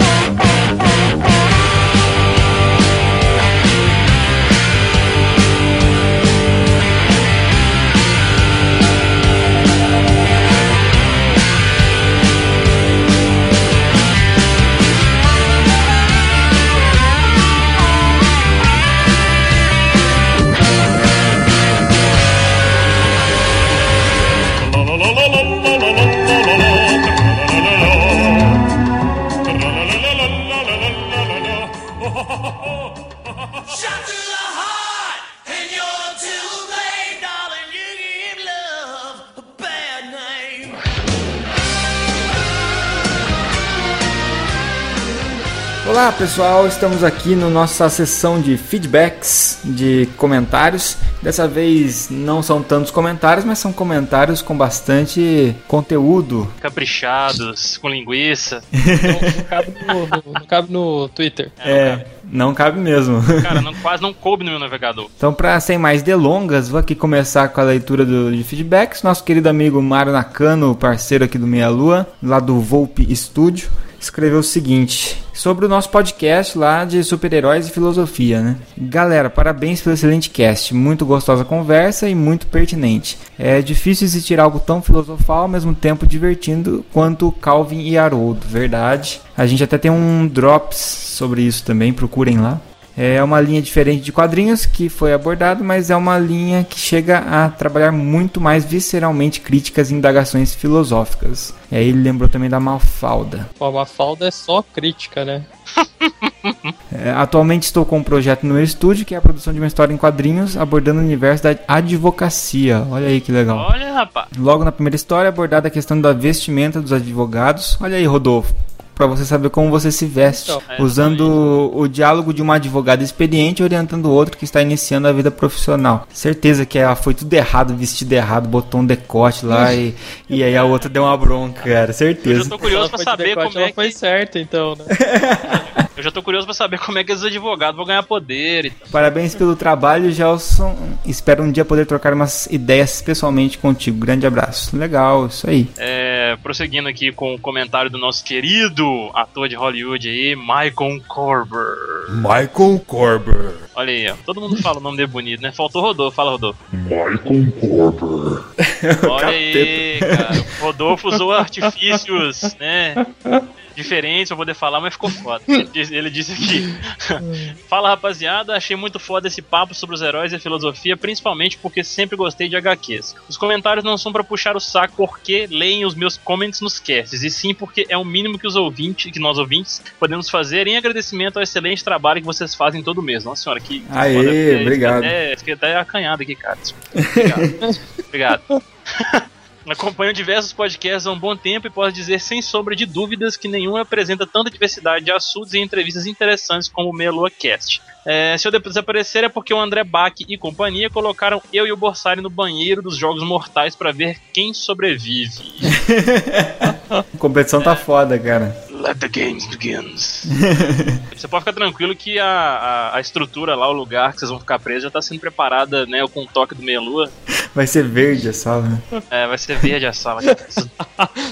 Olá pessoal, estamos aqui na nossa sessão de feedbacks, de comentários. Dessa vez não são tantos comentários, mas são comentários com bastante conteúdo. Caprichados, com linguiça. [LAUGHS] Não cabe no, não cabe no Twitter. É, não cabe mesmo. Cara, não, quase não coube no meu navegador. Então, para sem mais delongas, vou aqui começar com a leitura do, de feedbacks. Nosso querido amigo Mário Nakano, parceiro aqui do Meia Lua, lá do Volpe Studio, escreveu o seguinte sobre o nosso podcast lá de super-heróis e filosofia, né? Galera, parabéns pelo excelente cast, muito gostosa conversa e muito pertinente. É difícil existir algo tão filosofal ao mesmo tempo divertindo quanto Calvin e Haroldo, verdade. A gente até tem um drops sobre isso também, procurem lá. É uma linha diferente de quadrinhos que foi abordado, mas é uma linha que chega a trabalhar muito mais visceralmente críticas e indagações filosóficas. E aí ele lembrou também da Mafalda. Pô, a Mafalda é só crítica, né? [LAUGHS] É, atualmente estou com um projeto no meu estúdio que é a produção de uma história em quadrinhos abordando o universo da advocacia. Olha aí que legal. Olha, rapaz. Logo na primeira história, é abordada a questão da vestimenta dos advogados. Olha aí, Rodolfo. Pra você saber como você se veste, Então, é, usando o, o diálogo de uma advogada experiente orientando o outro que está iniciando a vida profissional. Certeza que ela foi tudo errado, vestido errado, botou um decote lá e, e aí a outra deu uma bronca, cara. Eu Certeza. já tô curioso de saber decote, como é ela foi que. certa, então, né? [LAUGHS] Eu já tô curioso pra saber [LAUGHS] como é que esses advogados vão ganhar poder e tal. Parabéns pelo trabalho, Gelson. Espero um dia poder trocar umas ideias pessoalmente contigo. Grande abraço. Legal, isso aí. É, prosseguindo aqui com o comentário do nosso querido ator de Hollywood aí, Michael Corber. Michael Corber. Olha aí, ó. Todo mundo fala o nome dele bonito, né? Faltou Rodolfo, fala Rodolfo. Michael Corber. Olha aí, cara. Rodolfo usou artifícios, né? [LAUGHS] Diferentes pra poder falar, mas ficou foda. Ele [LAUGHS] disse- aqui: Fala rapaziada, achei muito foda esse papo sobre os heróis e a filosofia, principalmente porque sempre gostei de HQs. Os comentários não são pra puxar o saco porque leem os meus comments nos casts, e sim porque é o mínimo que os ouvintes, que nós ouvintes, podemos fazer em agradecimento ao excelente trabalho que vocês fazem todo mês. Nossa senhora, que. Aê, foda, obrigado. É, fiquei até acanhado aqui, cara. Obrigado. [LAUGHS] Obrigado. [LAUGHS] Acompanho diversos podcasts há um bom tempo e posso dizer sem sombra de dúvidas que nenhum apresenta tanta diversidade de assuntos e entrevistas interessantes como o Meia Cast. É, se eu desaparecer é porque o André Bach e companhia colocaram eu e o Borsari no banheiro dos Jogos Mortais pra ver quem sobrevive. [LAUGHS] A competição tá foda, cara. Let the games begins. [LAUGHS] Você pode ficar tranquilo que a, a, a estrutura lá, o lugar que vocês vão ficar presos já tá sendo preparada, né, com o toque do Meia Lua. Vai ser verde a sala, né? É, vai ser verde a sala. [LAUGHS]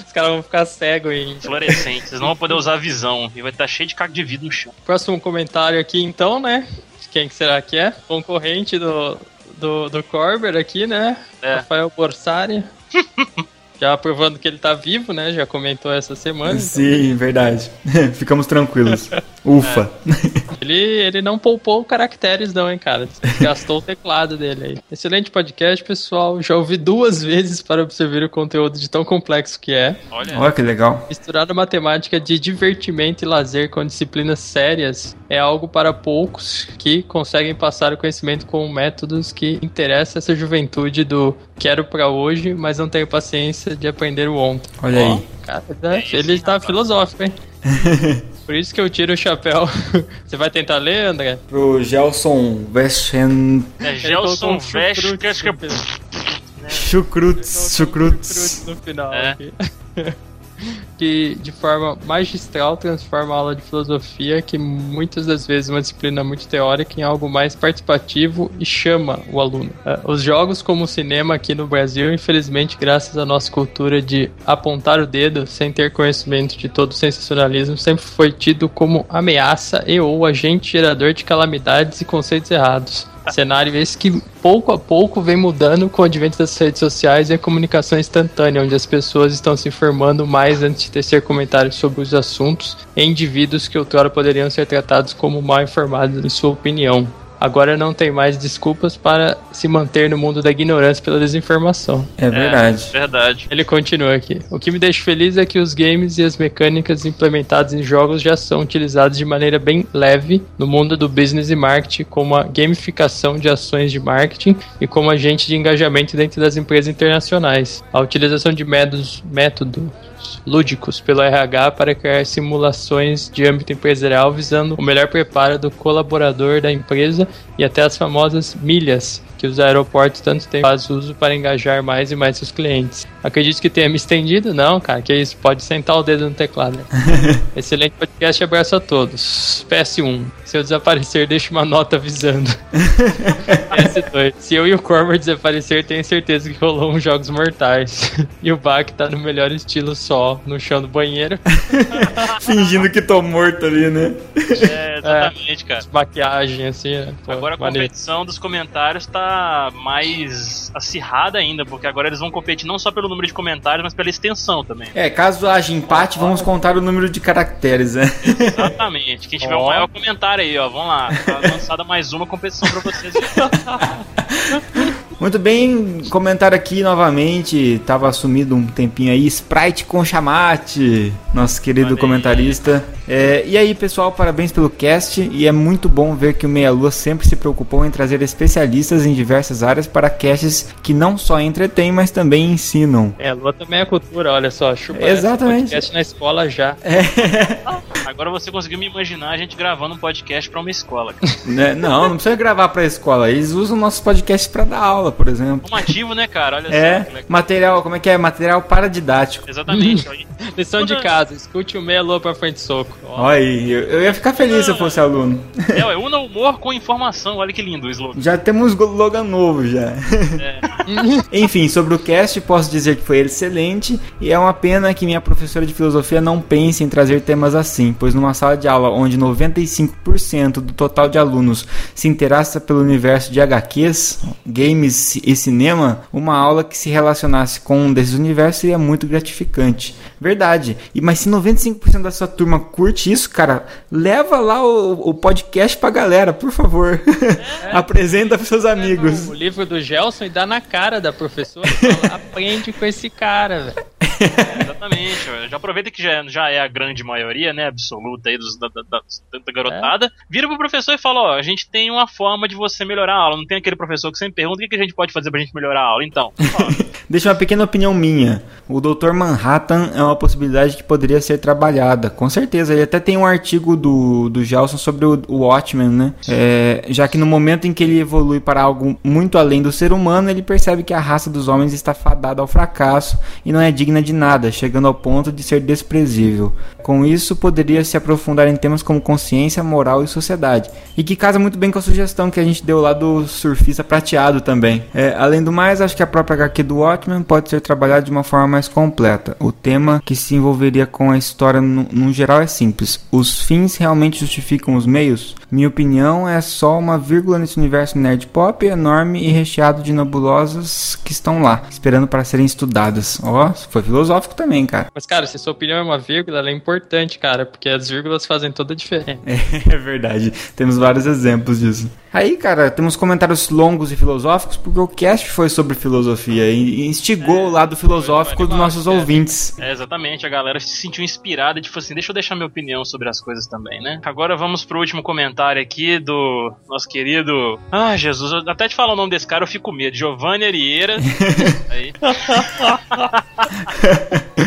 Os caras vão ficar cegos em. fluorescente. Vocês não vão poder usar a visão. E vai estar cheio de caco de vidro no chão. Próximo comentário aqui, então, né? Quem que será que é? Concorrente do, do, do Corber aqui, né? É. Rafael Borsari. [LAUGHS] Já provando que ele tá vivo, né? Já comentou essa semana. Sim, verdade. [LAUGHS] Ficamos tranquilos. Ufa. Ele, ele não poupou caracteres, não, hein, cara? Gastou o teclado dele aí. Excelente podcast, pessoal. Já ouvi duas vezes para observar o conteúdo de tão complexo que é. Olha, Olha que legal. Misturar a matemática de divertimento e lazer com disciplinas sérias é algo para poucos que conseguem passar o conhecimento com métodos que interessam essa juventude do quero pra hoje, mas não tenho paciência de aprender o ontem. Olha Ó, aí. Cara, né? ele tá filosófico, hein? [LAUGHS] Por isso que eu tiro o chapéu. [LAUGHS] Você vai tentar ler, André? Pro Gelson Veschen é Gelson final. Chucrutz, Chucrutz. no final É. [LAUGHS] que de forma magistral transforma a aula de filosofia, que muitas das vezes é uma disciplina muito teórica, em algo mais participativo e chama o aluno. Eh, Os jogos como o cinema aqui no Brasil, infelizmente, graças à nossa cultura de apontar o dedo sem ter conhecimento de todo o sensacionalismo, sempre foi tido como ameaça e ou agente gerador de calamidades e conceitos errados. Cenário esse que pouco a pouco vem mudando com o advento das redes sociais e a comunicação instantânea, onde as pessoas estão se informando mais antes de tecer comentários sobre os assuntos em indivíduos que outrora poderiam ser tratados como mal informados em sua opinião. Agora não tem mais desculpas para se manter no mundo da ignorância pela desinformação. É verdade. Verdade. Ele continua aqui. O que me deixa feliz é que os games e as mecânicas implementadas em jogos já são utilizados de maneira bem leve no mundo do business e marketing, como a gamificação de ações de marketing e como agente de engajamento dentro das empresas internacionais. A utilização de métodos, lúdicos pelo RH para criar simulações de âmbito empresarial visando o melhor preparo do colaborador da empresa e até as famosas milhas que os aeroportos tanto tempo fazem uso para engajar mais e mais seus clientes. Acredito que tenha me estendido, não, cara, que isso, pode sentar o dedo no teclado. né? [LAUGHS] Excelente podcast, abraço a todos. PS1, se eu desaparecer, deixa uma nota avisando. [LAUGHS] PS2, se eu e o Corber desaparecer, tenho certeza que rolou uns jogos mortais. [LAUGHS] E o Bach tá no melhor estilo só, no chão do banheiro. Fingindo que tô morto ali, né? É, É, exatamente, cara. Maquiagem, assim, né? Pô, Agora a maneiro. competição dos comentários tá mais acirrada ainda, porque agora eles vão competir não só pelo número de comentários, mas pela extensão também. É, caso haja empate, vamos contar o número de caracteres, né? Exatamente. Quem tiver o Ó. maior comentário aí, ó, vamos lá. Tá lançada mais uma competição pra vocês. [LAUGHS] Muito bem, comentário aqui novamente, tava sumido um tempinho aí, Sprite com chamate, nosso querido aí. comentarista. É, e aí, pessoal, parabéns pelo cast, e é muito bom ver que o Meia Lua sempre se preocupou em trazer especialistas em diversas áreas para casts que não só entretêm, mas também ensinam. É, Lua também é cultura, olha só. Chupa Exatamente. essa podcast na escola já. [LAUGHS] Agora você conseguiu me imaginar a gente gravando um podcast pra uma escola. cara. [LAUGHS] Né? Não, não precisa gravar pra escola, eles usam nossos podcasts para dar aula, por exemplo. Formativo, né, cara? Olha só. É, que legal. material, como é que é? Material paradidático. Exatamente. [LAUGHS] Lição de casa, escute o meia Lua pra frente soco. Olha aí, eu, ia ficar feliz se eu fosse aluno. É, una humor com informação. Olha que lindo o slogan. Já temos logo novo já. [LAUGHS] Enfim, sobre o cast, posso dizer que foi excelente e é uma pena que minha professora de filosofia não pense em trazer temas assim, pois numa sala de aula onde 95% do total de alunos se interessa pelo universo de HQs, games e cinema, uma aula que se relacionasse com um desses universos seria muito gratificante. Verdade. E mas se 95% da sua turma curte isso, cara, leva lá o, o podcast pra galera, por favor. [LAUGHS] Apresenta pros seus amigos. O livro do Gelson e dá na cara da professora. [LAUGHS] fala, Aprende com esse cara, velho. Exatamente. ué. Já aproveita que já, já é a grande maioria, né, absoluta aí dos, da, da, da- da garotada. Vira pro professor e fala, ó, a gente tem uma forma de você melhorar a aula. Não tem aquele professor que sempre pergunta o que, que a gente pode fazer pra gente melhorar a aula. Então, [LAUGHS] ó, Deixa uma pequena opinião minha. O Dr. Manhattan é uma possibilidade que poderia ser trabalhada. Com certeza. Ele até tem um artigo do, do Gelson sobre o, o Watchmen, né? É, já que no momento em que ele evolui para algo muito além do ser humano, ele percebe que a raça dos homens está fadada ao fracasso e não é digna de nada, chegando ao ponto de ser desprezível. Com isso, poderia se aprofundar em temas como consciência, moral e sociedade. E que casa muito bem com a sugestão que a gente deu lá do surfista prateado também. É, além do mais, acho que a própria HQ do Watchmen pode ser trabalhada de uma forma mais completa. O tema que se envolveria com a história no, no geral é simples. Os fins realmente justificam os meios? Minha opinião é só uma vírgula nesse universo nerd pop enorme e recheado de nebulosas que estão lá, esperando para serem estudadas. Ó, foi filosófico também, cara. Mas, cara, se sua opinião é uma vírgula, ela é importante, cara, porque as vírgulas fazem toda a diferença. [LAUGHS] É verdade, temos vários exemplos disso. Aí, cara, temos comentários longos e filosóficos, porque o cast foi sobre filosofia e instigou o lado filosófico dos nossos é. ouvintes. É, exatamente, a galera se sentiu inspirada e tipo assim, deixa eu deixar minha opinião sobre as coisas também, né? Agora vamos pro último comentário aqui do nosso querido. Ah, Jesus, eu até te falar o nome desse cara eu fico com medo. Giovanni Arieira. [LAUGHS] Aí.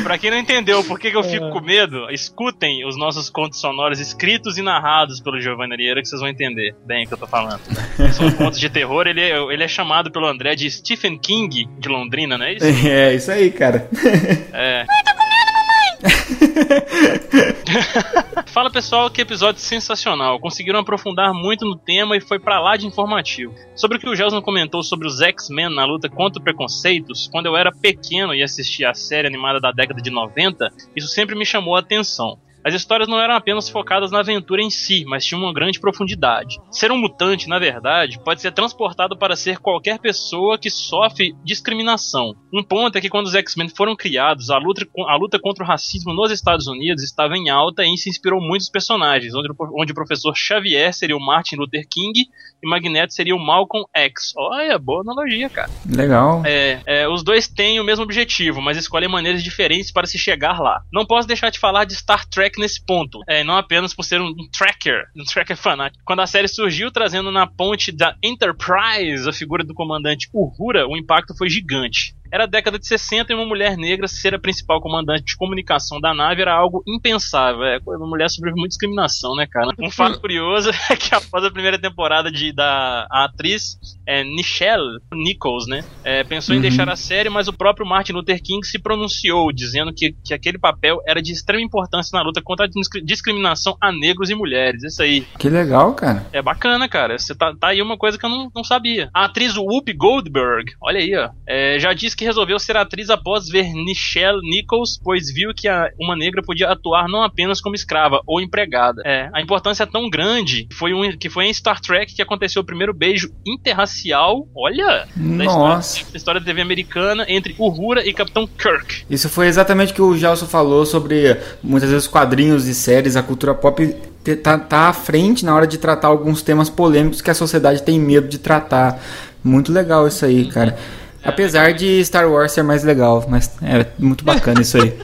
pra quem não entendeu por que, que eu fico com medo, escutem os nossos contos sonoros escritos e narrados pelo Giovanni Arieira que vocês vão entender bem o que eu tô falando. São [LAUGHS] contos de terror, ele é, ele é chamado pelo André de Stephen King de Londrina, não é isso? É, isso aí, cara. É. [LAUGHS] [LAUGHS] Fala pessoal, que episódio sensacional. Conseguiram aprofundar muito no tema e foi pra lá de informativo. Sobre o que o Gelson comentou sobre os X-Men na luta contra preconceitos, quando eu era pequeno e assistia a série animada da década de 90, isso sempre me chamou a atenção. As histórias não eram apenas focadas na aventura em si, mas tinham uma grande profundidade. Ser um mutante, na verdade, pode ser transportado para ser qualquer pessoa que sofre discriminação. Um ponto é que quando os X-Men foram criados, a luta, a luta contra o racismo nos Estados Unidos estava em alta e isso inspirou muitos personagens, onde, o- onde o professor Xavier seria o Martin Luther King e Magneto seria o Malcolm X. Olha, boa analogia, cara. Legal. É, é, os dois têm o mesmo objetivo, mas escolhem maneiras diferentes para se chegar lá. Não posso deixar de falar de Star Trek nesse ponto, é, não apenas por ser um tracker, um tracker fanático. Quando a série surgiu, trazendo na ponte da Enterprise a figura do comandante Uhura, o impacto foi gigante. Era a década de 60 e uma mulher negra ser a principal comandante de comunicação da nave era algo impensável. É, uma mulher sofreu muita discriminação, né, cara? Um fato curioso [LAUGHS] é que após a primeira temporada de, da atriz é, Nichelle Nichols, né, é, pensou em Uhum. deixar a série, mas o próprio Martin Luther King se pronunciou, dizendo que, que aquele papel era de extrema importância na luta contra a discri- discriminação a negros e mulheres. Isso aí. Que legal, cara. É bacana, cara. Você tá, tá aí uma coisa que eu não, não sabia. A atriz Whoopi Goldberg, olha aí, ó, é, já disse que resolveu ser atriz após ver Nichelle Nichols, pois viu que a- uma negra podia atuar não apenas como escrava ou empregada. É, a importância é tão grande que foi, um, que foi em Star Trek que aconteceu o primeiro beijo interracial, olha, Nossa. história, da história da TV americana entre Uhura e Capitão Kirk. Isso foi exatamente o que o Gelson falou sobre muitas vezes quadrinhos e séries, a cultura pop tá, tá à frente na hora de tratar alguns temas polêmicos que a sociedade tem medo de tratar. Muito legal isso aí, cara. Apesar de Star Wars ser mais legal, mas é muito bacana isso aí. [LAUGHS]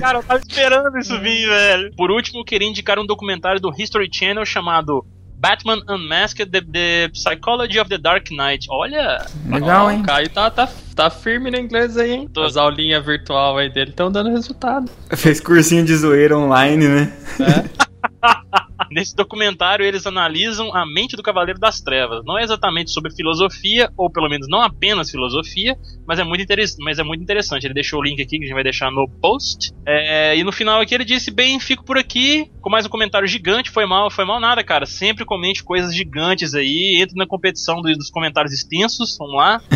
Cara, eu tava esperando isso vir, velho. Por último, eu queria indicar um documentário do History Channel chamado Batman Unmasked: The, the Psychology of the Dark Knight. Olha, Legal, Ó, hein? O Caio tá, tá, tá firme no inglês aí, hein? As aulinhas virtual aí dele estão dando resultado. Fez cursinho de zoeira online, né? [LAUGHS] [LAUGHS] Nesse documentário, eles analisam a mente do Cavaleiro das Trevas. Não é exatamente sobre filosofia, ou pelo menos não apenas filosofia, mas é muito, interess mas é muito interessante. Ele deixou o link aqui que a gente vai deixar no post. É, e no final aqui ele disse: Bem, fico por aqui com mais um comentário gigante. Foi mal, foi mal nada, cara. Sempre comente coisas gigantes aí. Entre na competição do- dos comentários extensos. Vamos lá. [LAUGHS]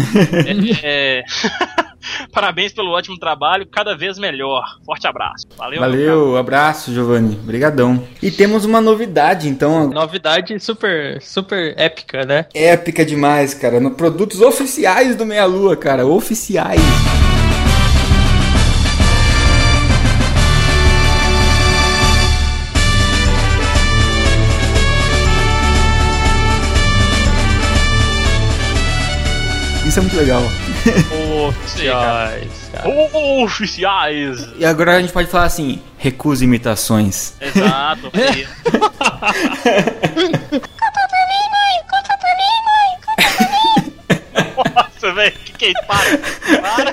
É, é, [LAUGHS] [LAUGHS] Parabéns pelo ótimo trabalho, cada vez melhor. Forte abraço. Valeu. Valeu, abraço, Giovanni. Obrigadão. E temos uma novidade, então, Novidade super, super épica, né? épica demais, cara. No produtos oficiais do Meia Lua, cara. Oficiais. Isso é muito legal. [LAUGHS] Oficiais, cara. Oficiais! E agora a gente pode falar assim: recusa imitações. Exato. aí. [LAUGHS] Nossa, velho, que que é isso? Para! Para!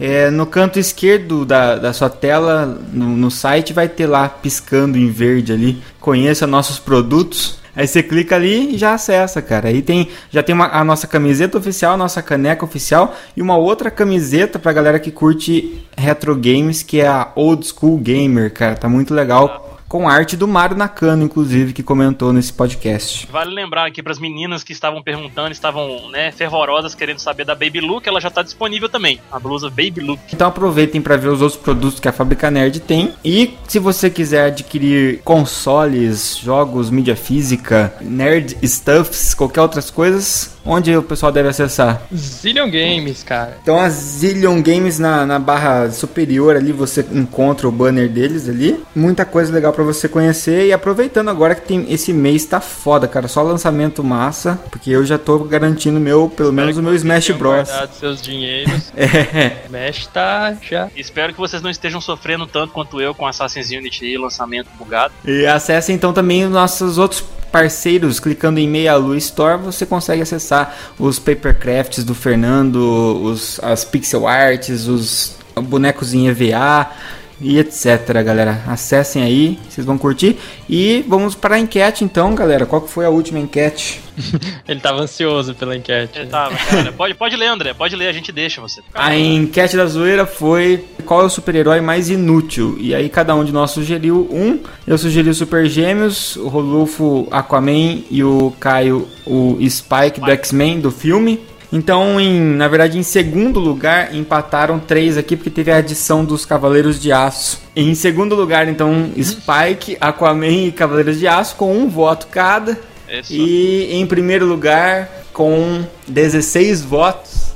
É, no canto esquerdo da, da sua tela, no, no site, vai ter lá piscando em verde ali. Conheça nossos produtos. Aí você clica ali e já acessa, cara. Aí tem, já tem uma- a nossa camiseta oficial, nossa caneca oficial e uma outra camiseta pra galera que curte retro games, que é a Old School Gamer, cara. Tá muito legal. Com arte do Mário Nakano, inclusive, que comentou nesse podcast. Vale lembrar aqui pras meninas que estavam perguntando, estavam né, fervorosas querendo saber da Baby Look, ela já tá disponível também. A blusa Baby Look. Então aproveitem para ver os outros produtos que a Fábrica Nerd tem. E se você quiser adquirir consoles, jogos, mídia física, nerd stuffs, qualquer outras coisas, onde o pessoal deve acessar? Zillion Games, cara. Então a Zillion Games na, na barra superior ali você encontra o banner deles ali. Muita coisa legal pra você conhecer. E aproveitando agora que tem esse mês tá foda, cara. Só lançamento massa. Porque eu já tô garantindo meu, pelo menos o meu Smash Bros. seus dinheiros. [LAUGHS] É. Smash tá já. Espero que vocês não estejam sofrendo tanto quanto eu com Assassin's Unity e lançamento bugado. E acesse então também os nossos outros parceiros, clicando em Meia Lua Store, você consegue acessar os papercrafts do Fernando, os, as pixel arts, os bonecos em EVA e etc, galera. Acessem aí, vocês vão curtir. E vamos para a enquete então, galera. Qual que foi a última enquete? [LAUGHS] Ele tava ansioso pela enquete. Eu tava, cara. Pode, pode ler, André. Pode ler, a gente deixa você. A enquete da zoeira foi qual é o super-herói mais inútil? E aí cada um de nós sugeriu um. Eu sugeri o Super Gêmeos, o Rodolfo Aquaman e o Caio o Spike do X-Men do filme. Então, em, na verdade, em segundo lugar, empataram três aqui, porque teve a adição dos Cavaleiros de Aço. Em segundo lugar, então, Spike, Aquaman e Cavaleiros de Aço, com um voto cada. Isso. E em primeiro lugar, com 16 votos,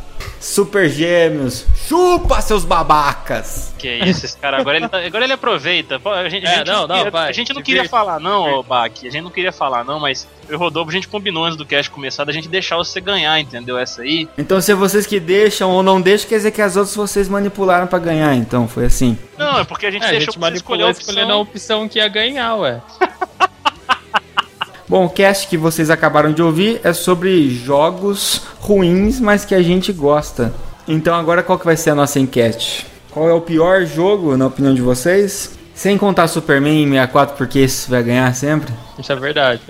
Super Gêmeos. Chupa, seus babacas! Que é isso, esse cara. Agora ele, tá- agora ele aproveita. Pô, a gente, a É, gente não, não, queria, vai, a gente não queria falar, não, ô Baki. A gente não queria falar, não, mas eu e Rodolfo, a gente combinou antes do cast começar da gente deixar você ganhar, entendeu? Essa aí. Então, se é vocês que deixam ou não deixam, quer dizer que as outras vocês manipularam pra ganhar. Então, foi assim. Não, é porque a gente É, a deixou gente pra você escolher a manipulou escolhendo a opção. opção que ia ganhar, ué. [LAUGHS] Bom, o cast que vocês acabaram de ouvir é sobre jogos ruins, mas que a gente gosta. Então, agora qual que vai ser a nossa enquete? Qual é o pior jogo, na opinião de vocês? Sem contar Superman 64, porque esse vai ganhar sempre. [LAUGHS] Isso é verdade.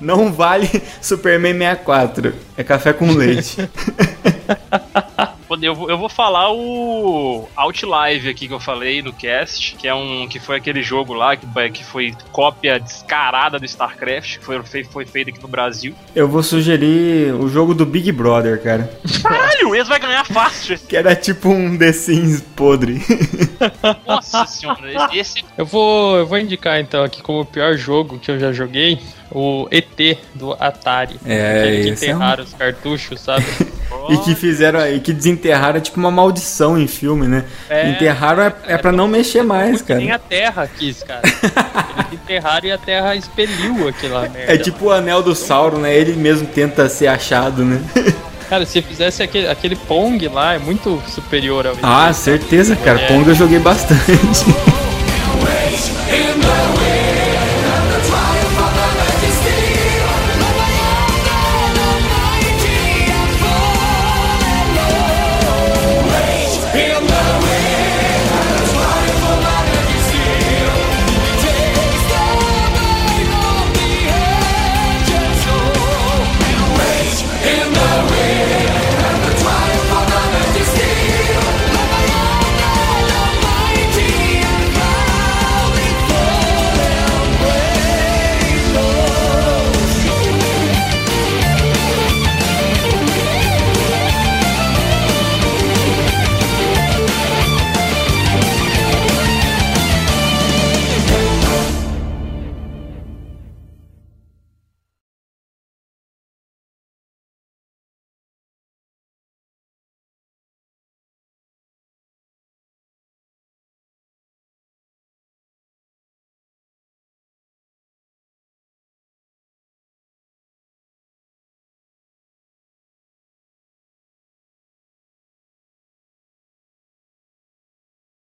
Não vale Superman 64. É café com leite. [LAUGHS] eu, vou- eu vou falar o Outlive aqui que eu falei no cast, que é um que foi aquele jogo lá que, que foi cópia descarada do StarCraft, que foi, foi, foi feito aqui no Brasil. Eu vou sugerir o jogo do Big Brother, cara. Caralho, esse vai ganhar fácil. [LAUGHS] Que era tipo um The Sims podre. Nossa senhora, esse, esse Eu vou, eu vou indicar então aqui como o pior jogo que eu já joguei, o ET do Atari. É, Aquele que esse é um- enterraram os cartuchos, sabe? [LAUGHS] E que fizeram, e que desenterraram tipo uma maldição em filme, né? É. Enterraram é, é pra não mexer mais, Nem cara. a Terra quis, cara. Eles enterraram e a Terra expeliu aquela [LAUGHS] merda. É tipo o anel do Sauron, né? Ele mesmo tenta ser achado, né? [LAUGHS] Cara, se fizesse aquele, aquele Pong lá, é muito superior ao. Ah, certeza, cara. É. Pong eu joguei bastante.